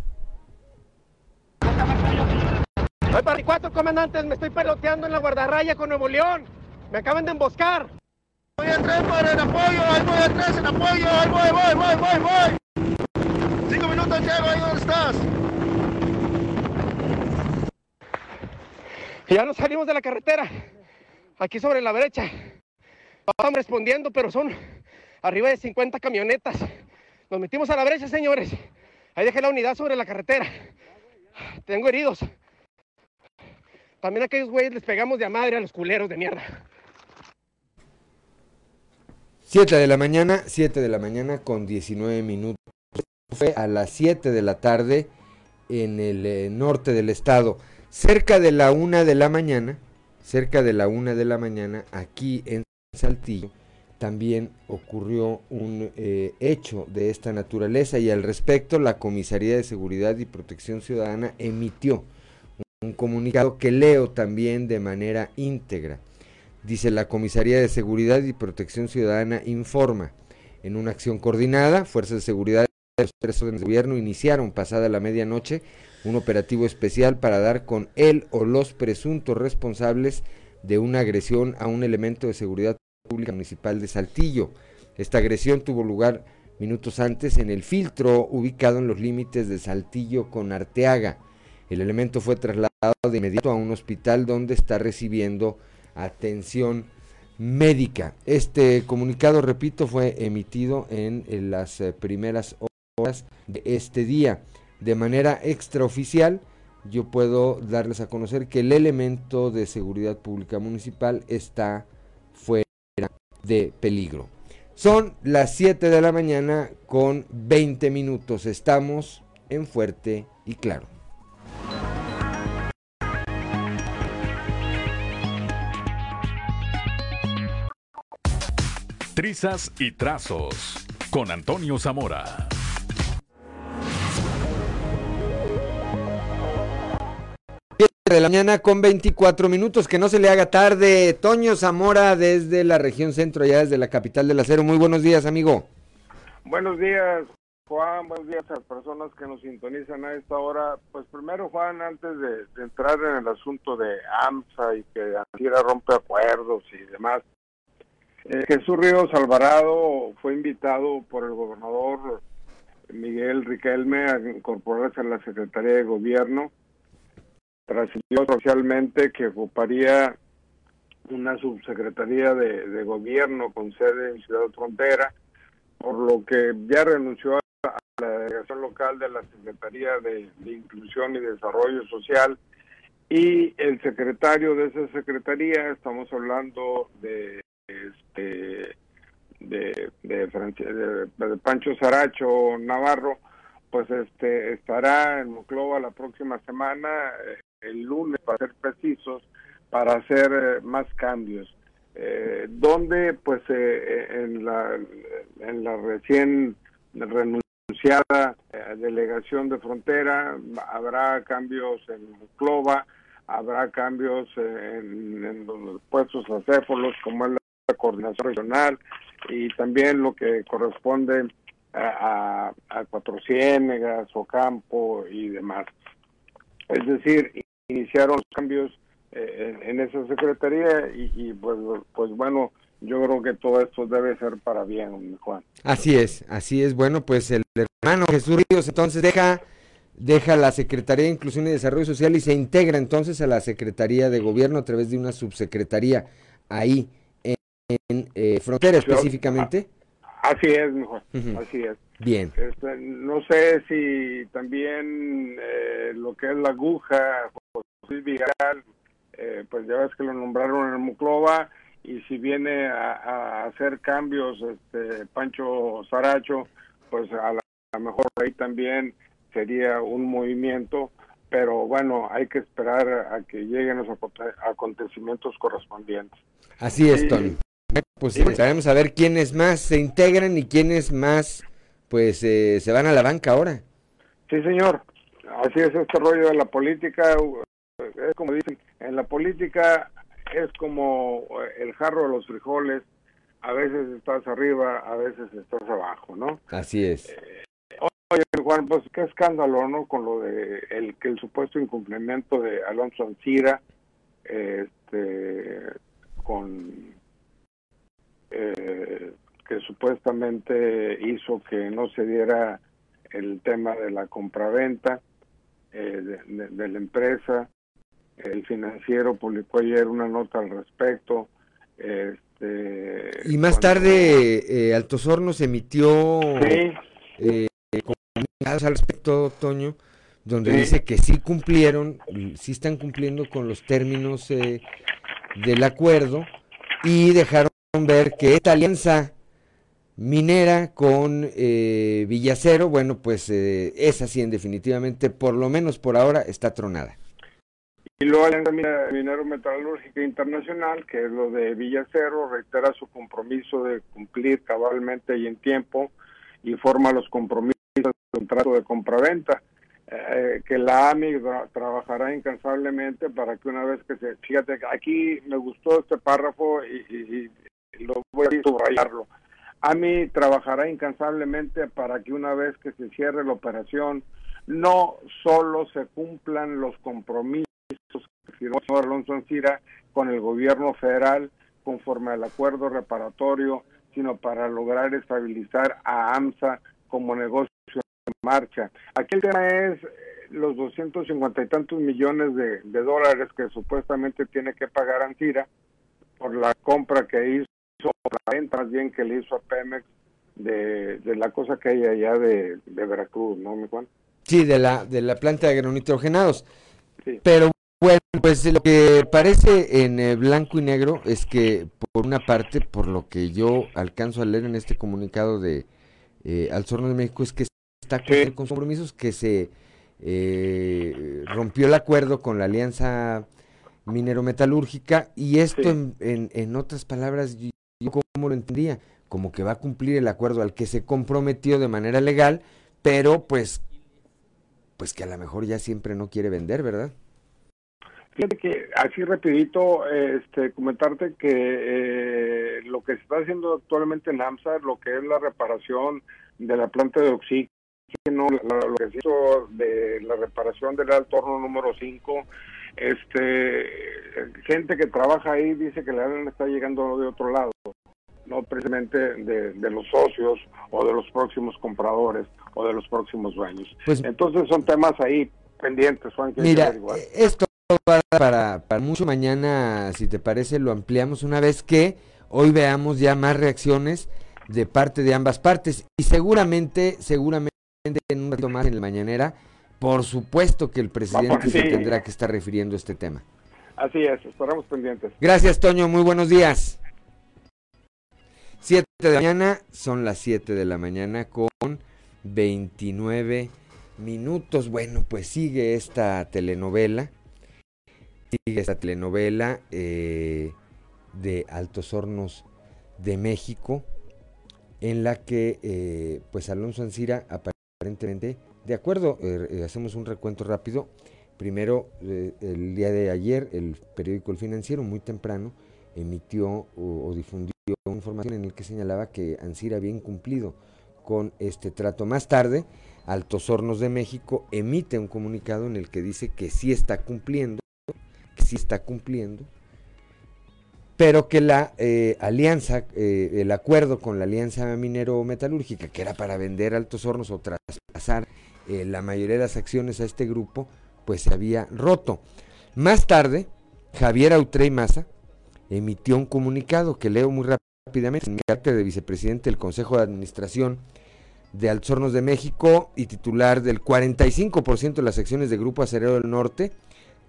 Soy para cuatro comandantes, me estoy peloteando en la guardarraya con Nuevo León. Me acaban de emboscar. Voy atrás para el apoyo, ahí voy atrás en apoyo, ahí voy, voy, voy, voy, voy. Cinco minutos llego, ahí donde estás. Ya nos salimos de la carretera, aquí sobre la brecha. Vamos respondiendo, pero son arriba de 50 camionetas. Nos metimos a la brecha, señores. Ahí dejé la unidad sobre la carretera. Tengo heridos. También a aquellos güeyes les pegamos de a madre a los culeros de mierda. 7 de la mañana, 7 de la mañana con 19 minutos. Fue a las 7 de la tarde en el eh, norte del estado. Cerca de la una de la mañana, cerca de la una de la mañana, aquí en Saltillo, también ocurrió un eh, hecho de esta naturaleza y al respecto la Comisaría de Seguridad y Protección Ciudadana emitió un comunicado que leo también de manera íntegra. Dice la Comisaría de Seguridad y Protección Ciudadana informa, en una acción coordinada, Fuerzas de Seguridad de los tres órdenes de gobierno iniciaron pasada la medianoche un operativo especial para dar con él o los presuntos responsables de una agresión a un elemento de seguridad pública municipal de Saltillo. Esta agresión tuvo lugar minutos antes en el filtro ubicado en los límites de Saltillo con Arteaga. El elemento fue trasladado de inmediato a un hospital donde está recibiendo atención médica. Este comunicado, repito, fue emitido en, las eh, primeras horas de este día. De manera extraoficial, yo puedo darles a conocer que el elemento de seguridad pública municipal está fuera de peligro. Son las 7 de la mañana con 20 minutos. Estamos en fuerte y claro. Trizas y trazos con Antonio Zamora. de la mañana con 24 minutos, que no se le haga tarde. Toño Zamora desde la región centro, ya desde la capital del acero. Muy buenos días, amigo. Buenos días, Juan. Buenos días a las personas que nos sintonizan a esta hora. Pues primero, Juan, antes de, entrar en el asunto de AMSA y que Antira rompe acuerdos y demás, eh, Jesús Ríos Alvarado fue invitado por el gobernador Miguel Riquelme a incorporarse a la Secretaría de Gobierno. Trascendió socialmente que ocuparía una subsecretaría de, gobierno con sede en Ciudad Frontera, por lo que ya renunció a la delegación local de la Secretaría de, Inclusión y Desarrollo Social y el secretario de esa secretaría, estamos hablando de este de, de, de Pancho Saracho Navarro, pues este estará en Moclova la próxima semana eh, el lunes, para ser precisos, para hacer eh, más cambios. Eh, donde, pues, eh, en, la, en la recién renunciada delegación de frontera, habrá cambios en Clova, habrá cambios en, los puestos acéfolos, como es la coordinación regional, y también lo que corresponde a, a, a Cuatro Ciénegas, Ocampo y demás. Es decir, iniciaron cambios eh, en, esa secretaría y, pues, pues bueno, yo creo que todo esto debe ser para bien, Juan. Así es, así es. Bueno, pues el hermano Jesús Ríos entonces deja deja la Secretaría de Inclusión y Desarrollo Social y se integra entonces a la Secretaría de Gobierno a través de una subsecretaría ahí en, eh, frontera específicamente. Así es, mejor. Así es. Bien. Este, no sé si también eh, lo que es la aguja, José Vigal, eh, pues ya ves que lo nombraron en Muclova y si viene a, hacer cambios este Pancho Saracho, pues a lo mejor ahí también sería un movimiento pero bueno, hay que esperar a que lleguen los acontecimientos correspondientes. Así es, Tony. Pues estaremos a ver quiénes más se integran y quiénes más pues eh, se van a la banca ahora. Sí, señor. Así es este rollo de la política. Es como dicen, en la política es como el jarro de los frijoles. A veces estás arriba, a veces estás abajo, ¿no? Así es. Eh, oye, Juan, pues qué escándalo, ¿no? Con lo de el que el supuesto incumplimiento de Alonso Ancira, este, con eh, que supuestamente hizo que no se diera el tema de la compraventa eh, de, la empresa. El financiero publicó ayer una nota al respecto. Este, y más tarde eh, Altos Hornos emitió eh, comunicados al respecto, Toño, donde dice que sí cumplieron, sí están cumpliendo con los términos eh, del acuerdo y dejaron ver que esta alianza minera con eh, Villacero, bueno, pues eh, es así en definitivamente, por lo menos por ahora, está tronada. Y luego Alianza Minero Metalúrgica Internacional, que es lo de Villacero, reitera su compromiso de cumplir cabalmente y en tiempo y forma los compromisos del contrato de compraventa. Eh, que la AMI trabajará incansablemente para que una vez que se... Fíjate, aquí me gustó este párrafo y, y lo voy a subrayarlo AMI trabajará incansablemente para que una vez que se cierre la operación, no solo se cumplan los compromisos que firmó el señor Alonso Ancira con el gobierno federal conforme al acuerdo reparatorio, sino para lograr estabilizar a AMSA como negocio en marcha. Aquí el tema es eh, los 250 y tantos millones de, de dólares que supuestamente tiene que pagar Ancira por la compra que hizo la venta más bien que le hizo a Pemex de, la cosa que hay allá de, Veracruz, ¿no, mi Juan? Sí, de la, de la planta de agronitrogenados. Pero bueno, pues lo que parece en eh, blanco y negro es que por una parte, por lo que yo alcanzo a leer en este comunicado de eh, Al Sorno de México, es que está con compromisos que se eh, rompió el acuerdo con la alianza minero-metalúrgica y esto en, en, en, otras palabras yo como lo entendía, como que va a cumplir el acuerdo al que se comprometió de manera legal, pero pues, pues que a lo mejor ya siempre no quiere vender, ¿verdad? Fíjate que así rapidito, este, comentarte que eh, lo que se está haciendo actualmente en AMSA, lo que es la reparación de la planta de oxígeno, lo que se hizo de la reparación del alto número 5, este, gente que trabaja ahí dice que la lana está llegando de otro lado, no precisamente de, los socios o de los próximos compradores o de los próximos dueños. Pues, Entonces son temas ahí pendientes, Juan. Que mira, esto para, para mucho mañana, si te parece, lo ampliamos una vez que hoy veamos ya más reacciones de parte de ambas partes y seguramente, seguramente en un rato más en la mañanera por supuesto que el presidente se tendrá que estar refiriendo a este tema. Así es, estaremos pendientes. Gracias, Toño. Muy buenos días. Siete de la mañana, son las siete de la mañana con 29 minutos. Bueno, pues sigue esta telenovela. Sigue esta telenovela eh, de Altos Hornos de México, en la que eh, pues Alonso Ancira aparentemente de acuerdo, eh, eh, hacemos un recuento rápido. Primero, el día de ayer, el periódico El Financiero, muy temprano, emitió o, difundió información en el que señalaba que ANSIR había incumplido con este trato. Más tarde, Altos Hornos de México emite un comunicado en el que dice que sí está cumpliendo, que sí está cumpliendo, pero que la alianza, el acuerdo con la alianza minero-metalúrgica, que era para vender Altos Hornos o traspasar eh, la mayoría de las acciones a este grupo, pues se había roto. Más tarde, Javier Autrey Maza emitió un comunicado que leo muy rápidamente en carácter de vicepresidente del Consejo de Administración de Alzornos de México y titular del 45% de las acciones de Grupo Acerero del Norte,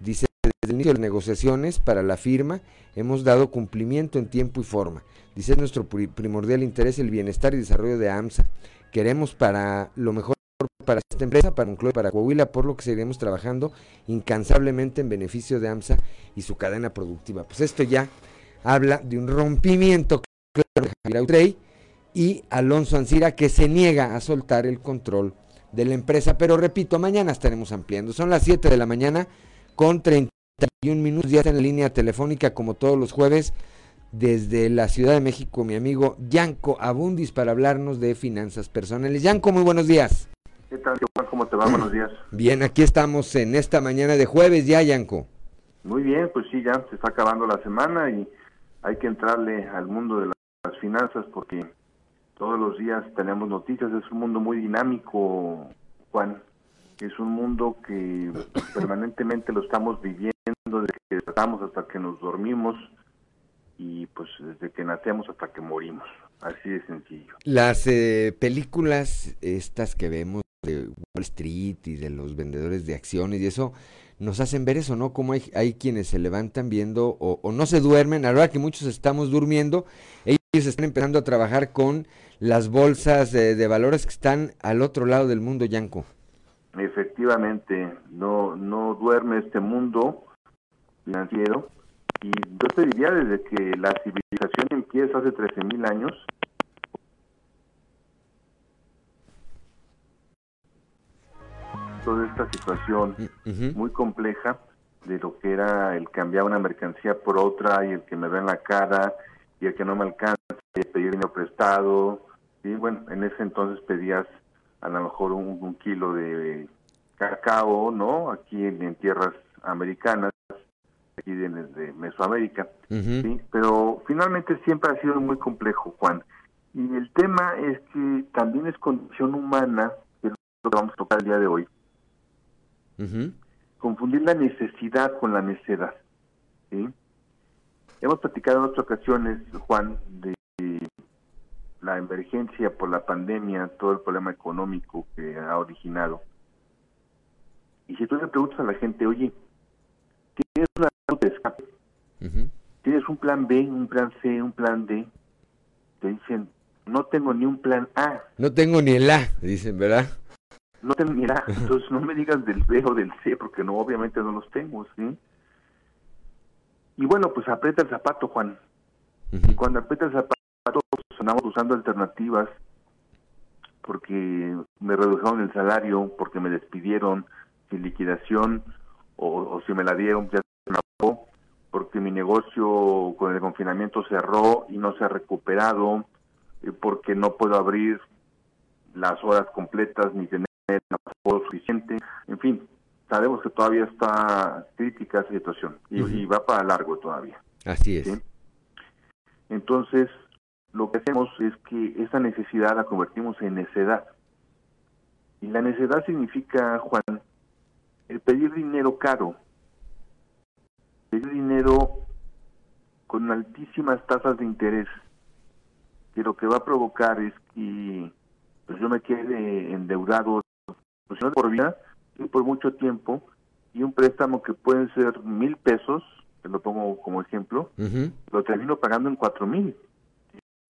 dice desde el inicio de las negociaciones para la firma hemos dado cumplimiento en tiempo y forma. Dice es nuestro primordial interés el bienestar y desarrollo de AMSA. Queremos para lo mejor para esta empresa, para Moncloa y para Coahuila, por lo que seguiremos trabajando incansablemente en beneficio de AMSA y su cadena productiva. Pues esto ya habla de un rompimiento claro de Javier y Alonso Ancira que se niega a soltar el control de la empresa. Pero repito, mañana estaremos ampliando. Son las 7 de la mañana con 31 minutos. Ya está en la línea telefónica como todos los jueves desde la Ciudad de México mi amigo Yanko Abundis para hablarnos de finanzas personales. Yanko, muy buenos días. ¿Qué tal, Juan? ¿Cómo te va? Buenos días. Bien, aquí estamos en esta mañana de jueves ya, Yanko. Muy bien, pues sí, ya se está acabando la semana y hay que entrarle al mundo de las finanzas porque todos los días tenemos noticias. Es un mundo muy dinámico, Juan. Es un mundo que permanentemente lo estamos viviendo desde que despertamos hasta que nos dormimos y pues desde que nacemos hasta que morimos. Así de sencillo. Las eh, películas estas que vemos de Wall Street y de los vendedores de acciones y eso nos hacen ver eso, ¿no? Como hay, hay quienes se levantan viendo o, no se duermen, a la hora que muchos estamos durmiendo, ellos están empezando a trabajar con las bolsas de, valores que están al otro lado del mundo, Yanko. Efectivamente, no, no duerme este mundo financiero y yo te diría desde que la civilización empieza hace 13.000 años, toda esta situación muy compleja de lo que era el cambiar una mercancía por otra y el que me ve en la cara y el que no me alcanza y pedir dinero prestado. Y bueno, en ese entonces pedías a lo mejor un, kilo de cacao, ¿no? Aquí en tierras americanas aquí de, Mesoamérica, ¿sí? pero finalmente siempre ha sido muy complejo, Juan. Y el tema es que también es condición humana, que es lo que vamos a tocar el día de hoy, confundir la necesidad con la necedad. ¿sí? Hemos platicado en otras ocasiones, Juan, de la emergencia por la pandemia, todo el problema económico que ha originado. Y si tú le preguntas a la gente, oye, tienes una de escape. Tienes un plan B, un plan C, un plan D. Te dicen, no tengo ni un plan A. No tengo ni el A, dicen, ¿verdad? No tengo ni el A. Entonces no me digas del B o del C, porque no, obviamente no los tengo, ¿sí? Y bueno, pues aprieta el zapato, Juan. Y cuando aprieta el zapato, sonamos usando alternativas porque me redujeron el salario, porque me despidieron sin liquidación, o, si me la dieron, ya se me acabó, porque mi negocio con el confinamiento cerró y no se ha recuperado, eh, porque no puedo abrir las horas completas ni tener apoyo suficiente, en fin, sabemos que todavía está crítica esa situación y, va para largo todavía. Así es. Entonces, lo que hacemos es que esa necesidad la convertimos en necedad. Y la necedad significa, Juan, el pedir dinero caro, pedir dinero con altísimas tasas de interés, que lo que va a provocar es que pues yo me quede endeudado, no por vida, y por mucho tiempo, y un préstamo que puede ser mil pesos, te lo pongo como ejemplo, lo termino pagando en cuatro mil.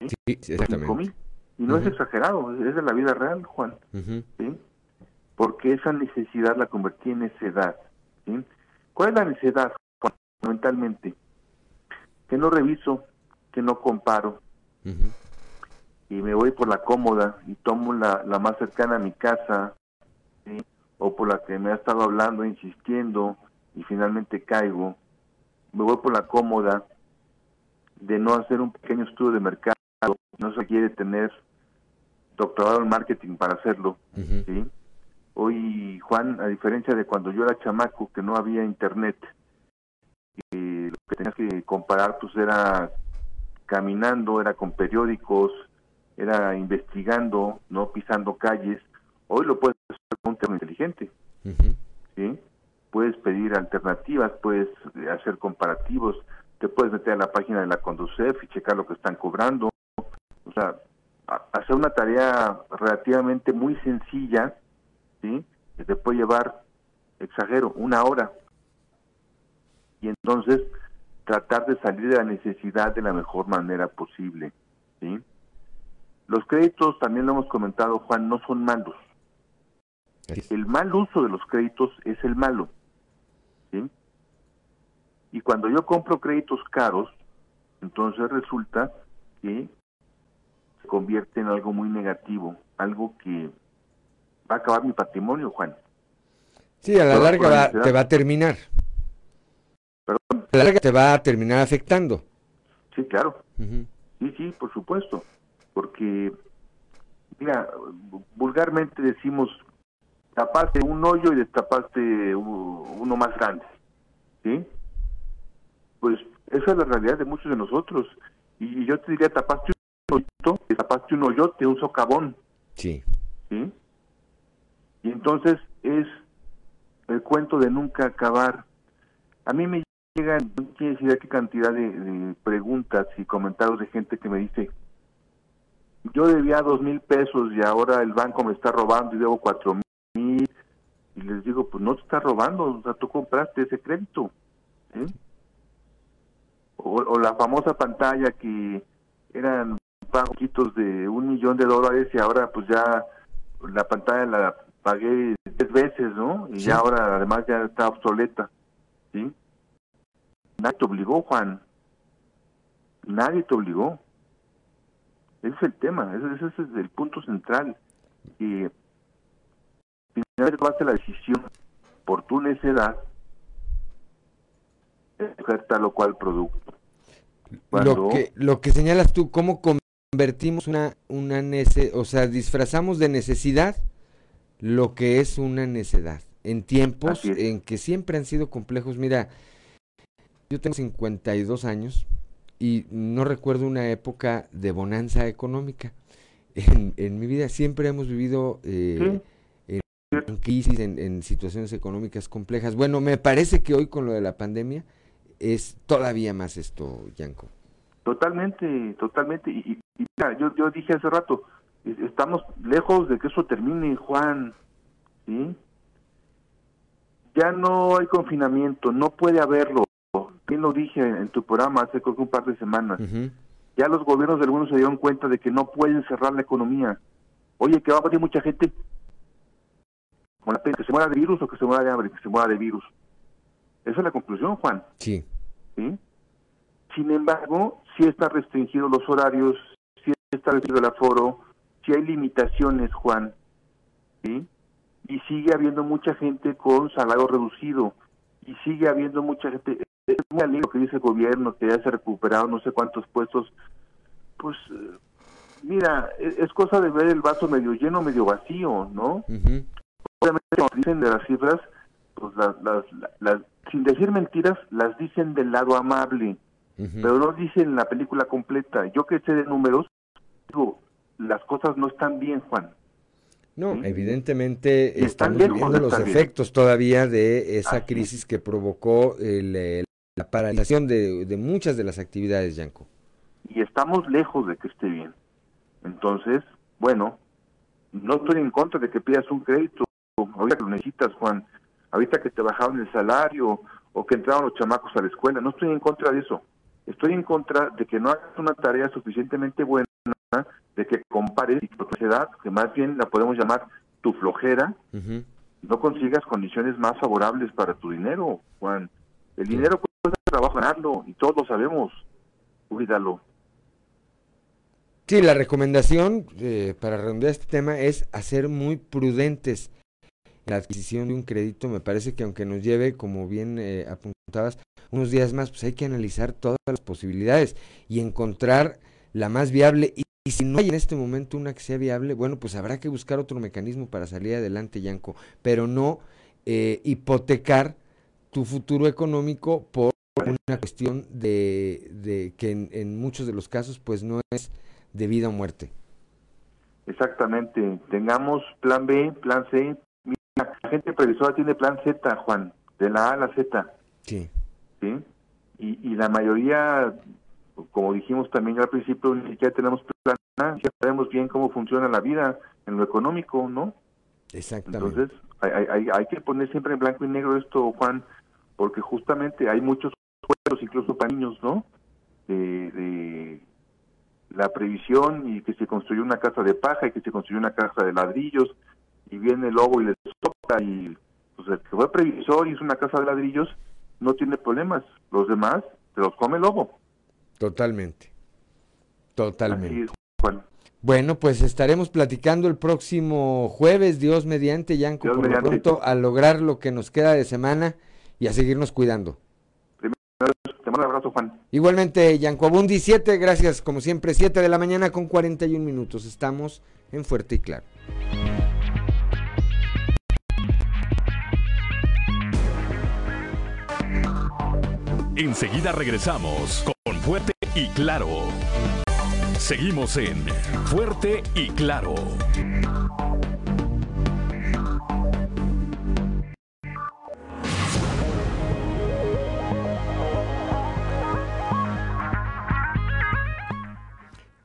Sí, exactamente. Y no es exagerado, es de la vida real, Juan. ¿sí? porque esa necesidad la convertí en necedad. ¿sí? ¿Cuál es la necesidad? Fundamentalmente, que no reviso, que no comparo, y me voy por la cómoda y tomo la, la más cercana a mi casa, o por la que me ha estado hablando, insistiendo, y finalmente caigo. Me voy por la cómoda de no hacer un pequeño estudio de mercado, no se quiere tener doctorado en marketing para hacerlo, ¿sí? Hoy, Juan, a diferencia de cuando yo era chamaco, que no había internet, y lo que tenías que comparar pues era caminando, era con periódicos, era investigando, no pisando calles. Hoy lo puedes un teléfono inteligente. ¿sí? Puedes pedir alternativas, puedes hacer comparativos, te puedes meter a la página de la Conducef y checar lo que están cobrando. O sea, hacer una tarea relativamente muy sencilla ¿sí? Que te puede llevar, exagero, una hora. Y entonces tratar de salir de la necesidad de la mejor manera posible, ¿sí? Los créditos, también lo hemos comentado, Juan, no son malos. El mal uso de los créditos es el malo. ¿sí? Y cuando yo compro créditos caros, entonces resulta que se convierte en algo muy negativo, algo que va a acabar mi patrimonio, Juan. Sí, a la larga te va a terminar. ¿Perdón? A la larga te va a terminar afectando. Sí, claro. Sí, sí, por supuesto. Porque, mira, vulgarmente decimos, tapaste un hoyo y destapaste uno más grande. ¿Sí? Pues esa es la realidad de muchos de nosotros. Y yo te diría, tapaste un hoyito, tapaste un hoyote, un socavón. Sí. ¿Sí? Y entonces es el cuento de nunca acabar. A mí me llegan, no tienes idea qué cantidad de, preguntas y comentarios de gente que me dice, yo debía dos mil pesos y ahora el banco me está robando y debo cuatro mil. Pues no te está robando, o sea, tú compraste ese crédito. O, la famosa pantalla que eran pagos de un millón de dólares y ahora pues ya la pantalla la pagué diez veces, ¿no? Y ya ahora además ya está obsoleta, ¿sí? Nadie te obligó, Juan. Nadie te obligó. Ese es el tema, ese, es el punto central. Y tomaste la decisión por tu necedad de coger tal o cual producto. Lo, que, lo que señalas tú, ¿cómo convertimos una, una nece o sea, disfrazamos de necesidad lo que es una necedad. En tiempos en que siempre han sido complejos. Mira, yo tengo 52 años y no recuerdo una época de bonanza económica. En, en mi vida siempre hemos vivido eh, en, crisis, en, en, situaciones económicas complejas. Bueno, me parece que hoy con lo de la pandemia es todavía más esto, Yanko. Totalmente, totalmente. Y, y mira, yo, yo dije hace rato, estamos lejos de que eso termine, Juan. ¿sí? Ya no hay confinamiento, no puede haberlo. Bien lo dije en tu programa hace creo que un par de semanas. Ya los gobiernos del mundo se dieron cuenta de que no pueden cerrar la economía. Oye, que va a morir mucha gente. Que se muera de virus o que se muera de hambre, que se muera de virus. Esa es la conclusión, Juan. Sí. ¿Sí? Sin embargo, sí está restringido los horarios, sí está restringido el aforo, sí hay limitaciones, Juan. ¿Sí? Y sigue habiendo mucha gente con salario reducido. Y sigue habiendo mucha gente. Es muy alegre que dice el gobierno, que ya se ha recuperado no sé cuántos puestos. Pues, eh, mira, es, es, cosa de ver el vaso medio lleno, medio vacío, ¿no? Obviamente, como dicen de las cifras, pues las, las, las, sin decir mentiras, las dicen del lado amable, pero no dicen la película completa. Yo que sé de números, digo, las cosas no están bien, Juan. No, evidentemente estamos viendo los efectos todavía de esa crisis que provocó el, la paralización de, de, muchas de las actividades, Yanko. Y estamos lejos de que esté bien. Entonces, bueno, no estoy en contra de que pidas un crédito, ahorita que lo necesitas, Juan, ahorita que te bajaron el salario o que entraron los chamacos a la escuela, no estoy en contra de eso. Estoy en contra de que no hagas una tarea suficientemente buena, de que compares y tu edad, que más bien la podemos llamar tu flojera, no consigas condiciones más favorables para tu dinero, Juan. El dinero cuesta trabajo ganarlo y todos lo sabemos. Cuídalo. Sí, la recomendación eh, para redondear este tema es hacer muy prudentes la adquisición de un crédito. Me parece que aunque nos lleve, como bien eh, apuntabas, unos días más, pues hay que analizar todas las posibilidades y encontrar la más viable. Y, si no hay en este momento una que sea viable, bueno, pues habrá que buscar otro mecanismo para salir adelante, Yanko, pero no eh, hipotecar tu futuro económico por una cuestión de, que en, en, muchos de los casos pues no es de vida o muerte. Exactamente, tengamos plan B, plan C. La gente previsora tiene plan Z, Juan, de la A a la Z. Sí. ¿sí? Y, y la mayoría, como dijimos también al principio, ni siquiera tenemos plan ya sabemos bien cómo funciona la vida en lo económico, ¿no? Exactamente. Entonces, hay, hay, hay que poner siempre en blanco y negro esto, Juan, porque justamente hay muchos juegos, incluso para niños, ¿no? De, de la previsión y que se construyó una casa de paja y que se construyó una casa de ladrillos y viene el lobo y le toca y pues el que fue previsor y es una casa de ladrillos, no tiene problemas. Los demás se los come el lobo. Totalmente. Totalmente. Bueno, pues estaremos platicando el próximo jueves, Dios mediante, Yanko, por lo pronto, a lograr lo que nos queda de semana y a seguirnos cuidando. Primero, te mando un abrazo, Juan. Igualmente, Yanko Abundi, 7, gracias, como siempre, 7 de la mañana con 41 minutos. Estamos en Fuerte y Claro. Enseguida regresamos con Fuerte y Claro. Seguimos en Fuerte y Claro.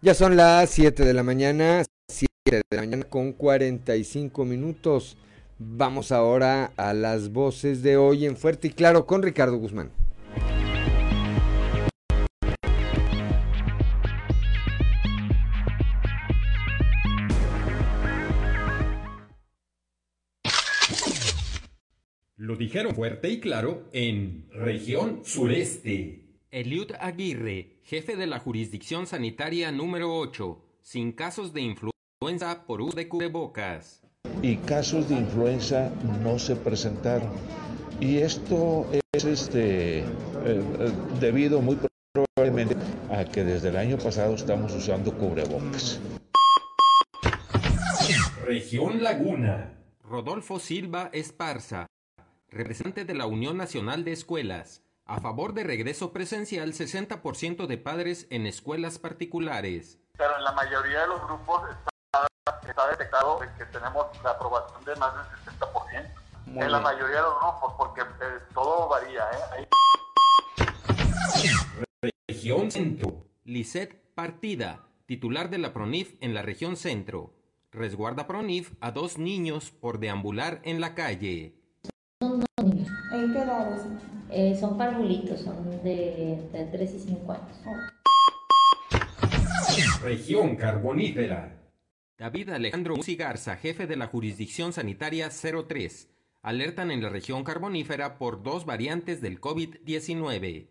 Ya son las 7 de la mañana, 7 de la mañana con 45 minutos. Vamos ahora a las voces de hoy en Fuerte y Claro con Ricardo Guzmán. Dijeron fuerte y claro en región sureste. Eliud Aguirre, jefe de la jurisdicción sanitaria número 8, sin casos de influenza por uso de cubrebocas. Y casos de influenza no se presentaron. Y esto es este, eh, eh, debido muy probablemente a que desde el año pasado estamos usando cubrebocas. Región Laguna. Rodolfo Silva Esparza, representante de la Unión Nacional de Escuelas, a favor de regreso presencial 60% de padres en escuelas particulares. Pero en la mayoría de los grupos está, detectado que tenemos la aprobación de más del 60%. en la mayoría de los grupos, porque eh, todo varía. ¿eh? Región Centro. Lisette Partida, titular de la PRONIF en la región Centro. Resguarda PRONIF a dos niños por deambular en la calle. ¿En qué edades? Eh, son parvulitos, son de entre 3 y 5 años. Región carbonífera. David Alejandro Garza, jefe de la jurisdicción sanitaria 03, alertan en la región carbonífera por dos variantes del COVID-19.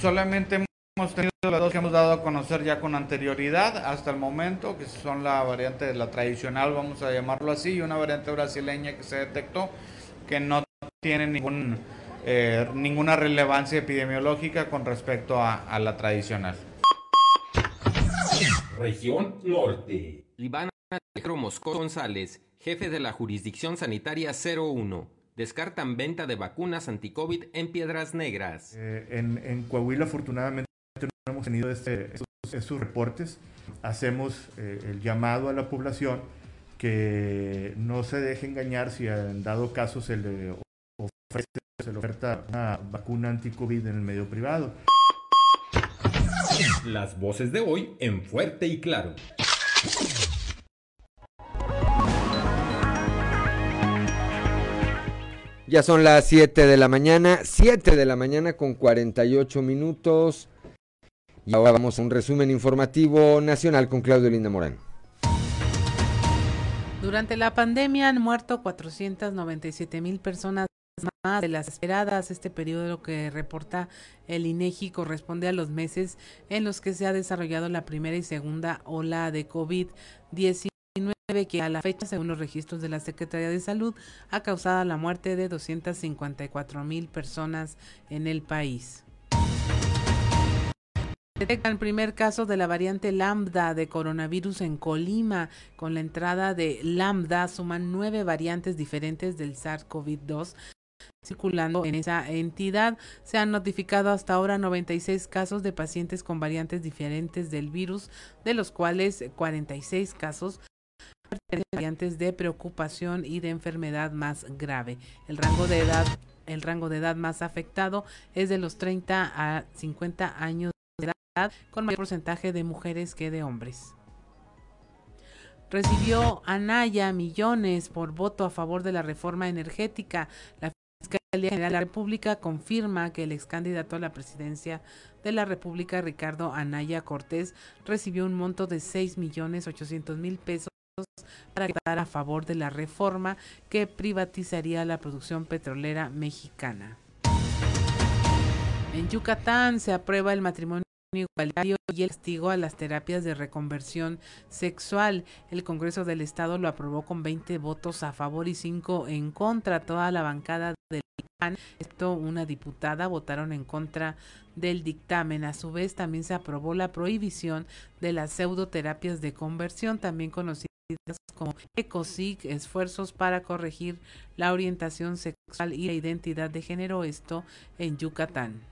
Solamente hemos tenido las dos que hemos dado a conocer ya con anterioridad hasta el momento, que son la variante de la tradicional, vamos a llamarlo así, y una variante brasileña que se detectó que no tiene ningún, eh, ninguna relevancia epidemiológica con respecto a, a la tradicional. Región Norte. Iván Alejandro Moscó González, jefe de la jurisdicción sanitaria 01. Descartan venta de vacunas anti-COVID en Piedras Negras. Eh, en, en, Coahuila, afortunadamente, no hemos tenido este, esos, esos, reportes. Hacemos eh, el llamado a la población que no se deje engañar si en dado caso se le ofrece, se le oferta una vacuna anti-COVID en el medio privado. Las voces de hoy en Fuerte y Claro. Ya son las 7 de la mañana, 7 de la mañana con 48 minutos. Y ahora vamos a un resumen informativo nacional con Claudio Linda Morán. Durante la pandemia han muerto 497 mil personas de las esperadas. Este periodo que reporta el INEGI corresponde a los meses en los que se ha desarrollado la primera y segunda ola de COVID-19 que a la fecha, según los registros de la Secretaría de Salud, ha causado la muerte de 254 mil personas en el país. Detectan el primer caso de la variante lambda de coronavirus en Colima. Con la entrada de lambda suman nueve variantes diferentes del SARS-CoV-2 circulando en esa entidad. Se han notificado hasta ahora 96 casos de pacientes con variantes diferentes del virus, de los cuales 46 casos variantes de preocupación y de enfermedad más grave. El rango de edad, el rango de edad más afectado es de los 30 a 50 años de edad, con mayor porcentaje de mujeres que de hombres. Recibió Anaya millones por voto a favor de la reforma energética. La La República confirma que el ex candidato a la presidencia de la República, Ricardo Anaya Cortés, recibió un monto de 6 millones 800 mil pesos para quedar a favor de la reforma que privatizaría la producción petrolera mexicana. En Yucatán se aprueba el matrimonio igualitario y el castigo a las terapias de reconversión sexual. El Congreso del Estado lo aprobó con 20 votos a favor y 5 en contra. Toda la bancada del Excepto una diputada, votaron en contra del dictamen. A su vez, también se aprobó la prohibición de las pseudoterapias de conversión, también conocidas como ECOSIG, esfuerzos para corregir la orientación sexual y la identidad de género, esto en Yucatán.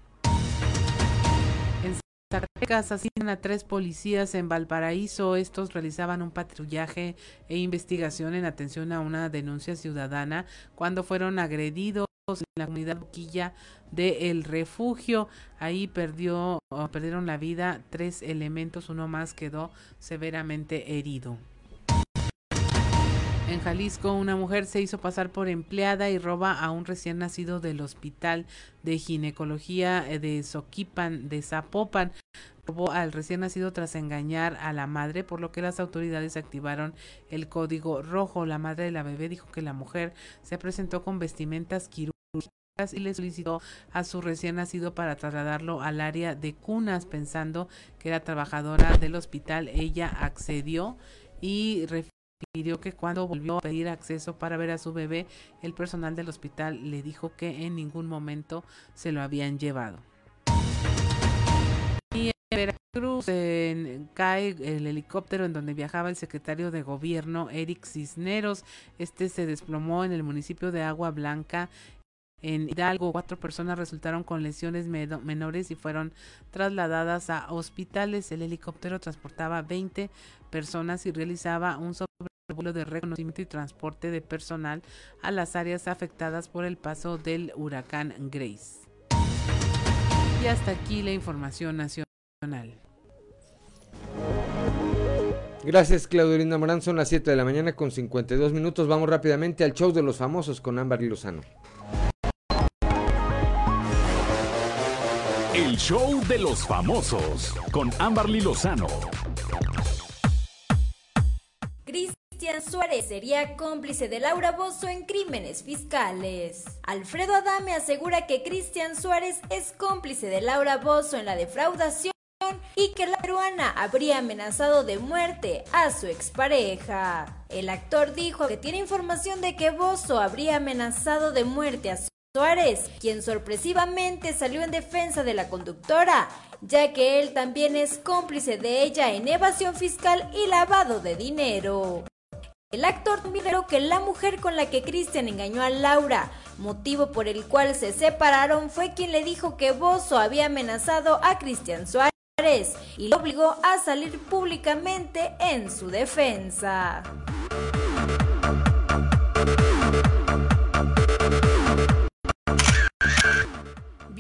Zacatecas asesinan a tres policías en Valparaíso. Estos realizaban un patrullaje e investigación en atención a una denuncia ciudadana cuando fueron agredidos en la comunidad Boquilla de El Refugio. Ahí perdió, perdieron la vida tres elementos, uno más quedó severamente herido. En Jalisco, una mujer se hizo pasar por empleada y roba a un recién nacido del Hospital de Ginecología de Soquipan de Zapopan. Robó al recién nacido tras engañar a la madre, por lo que las autoridades activaron el código rojo. La madre de la bebé dijo que la mujer se presentó con vestimentas quirúrgicas y le solicitó a su recién nacido para trasladarlo al área de cunas pensando que era trabajadora del hospital. Ella accedió y pidió que cuando volvió a pedir acceso para ver a su bebé, el personal del hospital le dijo que en ningún momento se lo habían llevado. Y en Veracruz cae el helicóptero en donde viajaba el secretario de gobierno Eric Cisneros. Este se desplomó en el municipio de Agua Blanca en Hidalgo, cuatro personas resultaron con lesiones menores y fueron trasladadas a hospitales. El helicóptero transportaba 20 personas y realizaba un sobrevuelo de reconocimiento y transporte de personal a las áreas afectadas por el paso del huracán Grace. Y hasta aquí la información nacional. Gracias, Claudio Linda Morán. Son las 7 de la mañana con 52 minutos. Vamos rápidamente al show de los famosos con Ámbar y Lozano. El show de los famosos con Amberly Lozano. Cristian Suárez sería cómplice de Laura Bozo en crímenes fiscales. Alfredo Adame asegura que Cristian Suárez es cómplice de Laura Bozo en la defraudación y que la peruana habría amenazado de muerte a su expareja. El actor dijo que tiene información de que Bozo habría amenazado de muerte a su Suárez, quien sorpresivamente salió en defensa de la conductora, ya que él también es cómplice de ella en evasión fiscal y lavado de dinero. El actor también que la mujer con la que Cristian engañó a Laura, motivo por el cual se separaron, fue quien le dijo que Bozo había amenazado a Cristian Suárez y lo obligó a salir públicamente en su defensa.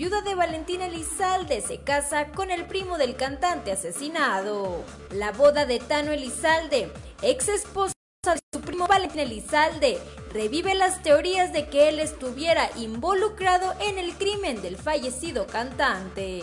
Viuda de Valentina Elizalde se casa con el primo del cantante asesinado. La boda de Tano Elizalde, ex esposa de su primo Valentín Elizalde, revive las teorías de que él estuviera involucrado en el crimen del fallecido cantante.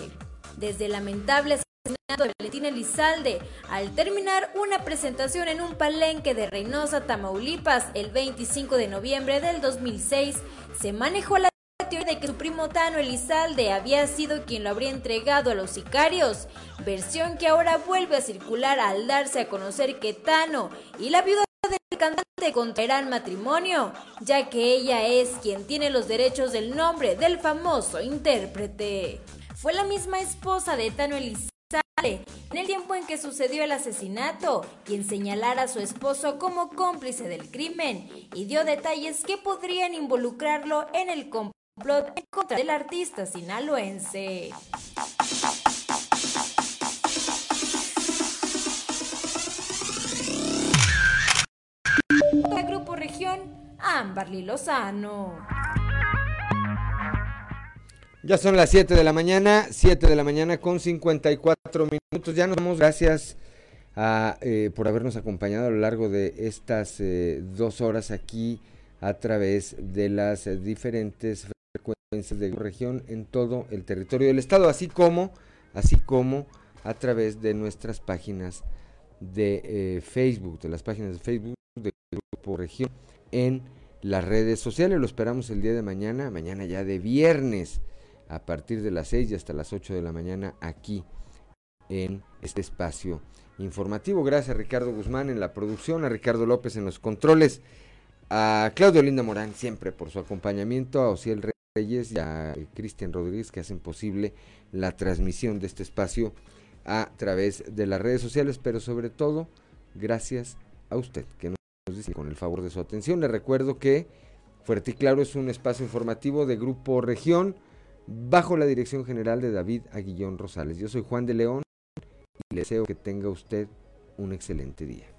Desde el lamentable asesinato de Valentín Elizalde, al terminar una presentación en un palenque de Reynosa, Tamaulipas, el 25 de noviembre del 2006, se manejó la de que su primo Tano Elizalde había sido quien lo habría entregado a los sicarios, versión que ahora vuelve a circular al darse a conocer que Tano y la viuda del cantante contraerán matrimonio, ya que ella es quien tiene los derechos del nombre del famoso intérprete. Fue la misma esposa de Tano Elizalde en el tiempo en que sucedió el asesinato, quien señalara a su esposo como cómplice del crimen y dio detalles que podrían involucrarlo en el complot en contra del artista sinaloense. Grupo Región, Amberly Lozano. Ya son las 7 de la mañana, 7 de la mañana con 54 minutos. Ya nos damos gracias eh, por habernos acompañado a lo largo de estas eh, dos horas aquí a través de las diferentes de región en todo el territorio del estado, así como, así como a través de nuestras páginas de eh, Facebook, de las páginas de Facebook de Grupo Región en las redes sociales. Lo esperamos el día de mañana, mañana ya de viernes, a partir de las 6 y hasta las 8 de la mañana aquí en este espacio informativo. Gracias a Ricardo Guzmán en la producción, a Ricardo López en los controles, a Claudio Linda Morán siempre por su acompañamiento, a Ociel Reyes y a Cristian Rodríguez que hacen posible la transmisión de este espacio a través de las redes sociales, pero sobre todo gracias a usted que nos dice con el favor de su atención. Le recuerdo que Fuerte y Claro es un espacio informativo de Grupo Región bajo la dirección general de David Aguillón Rosales. Yo soy Juan de León y le deseo que tenga usted un excelente día.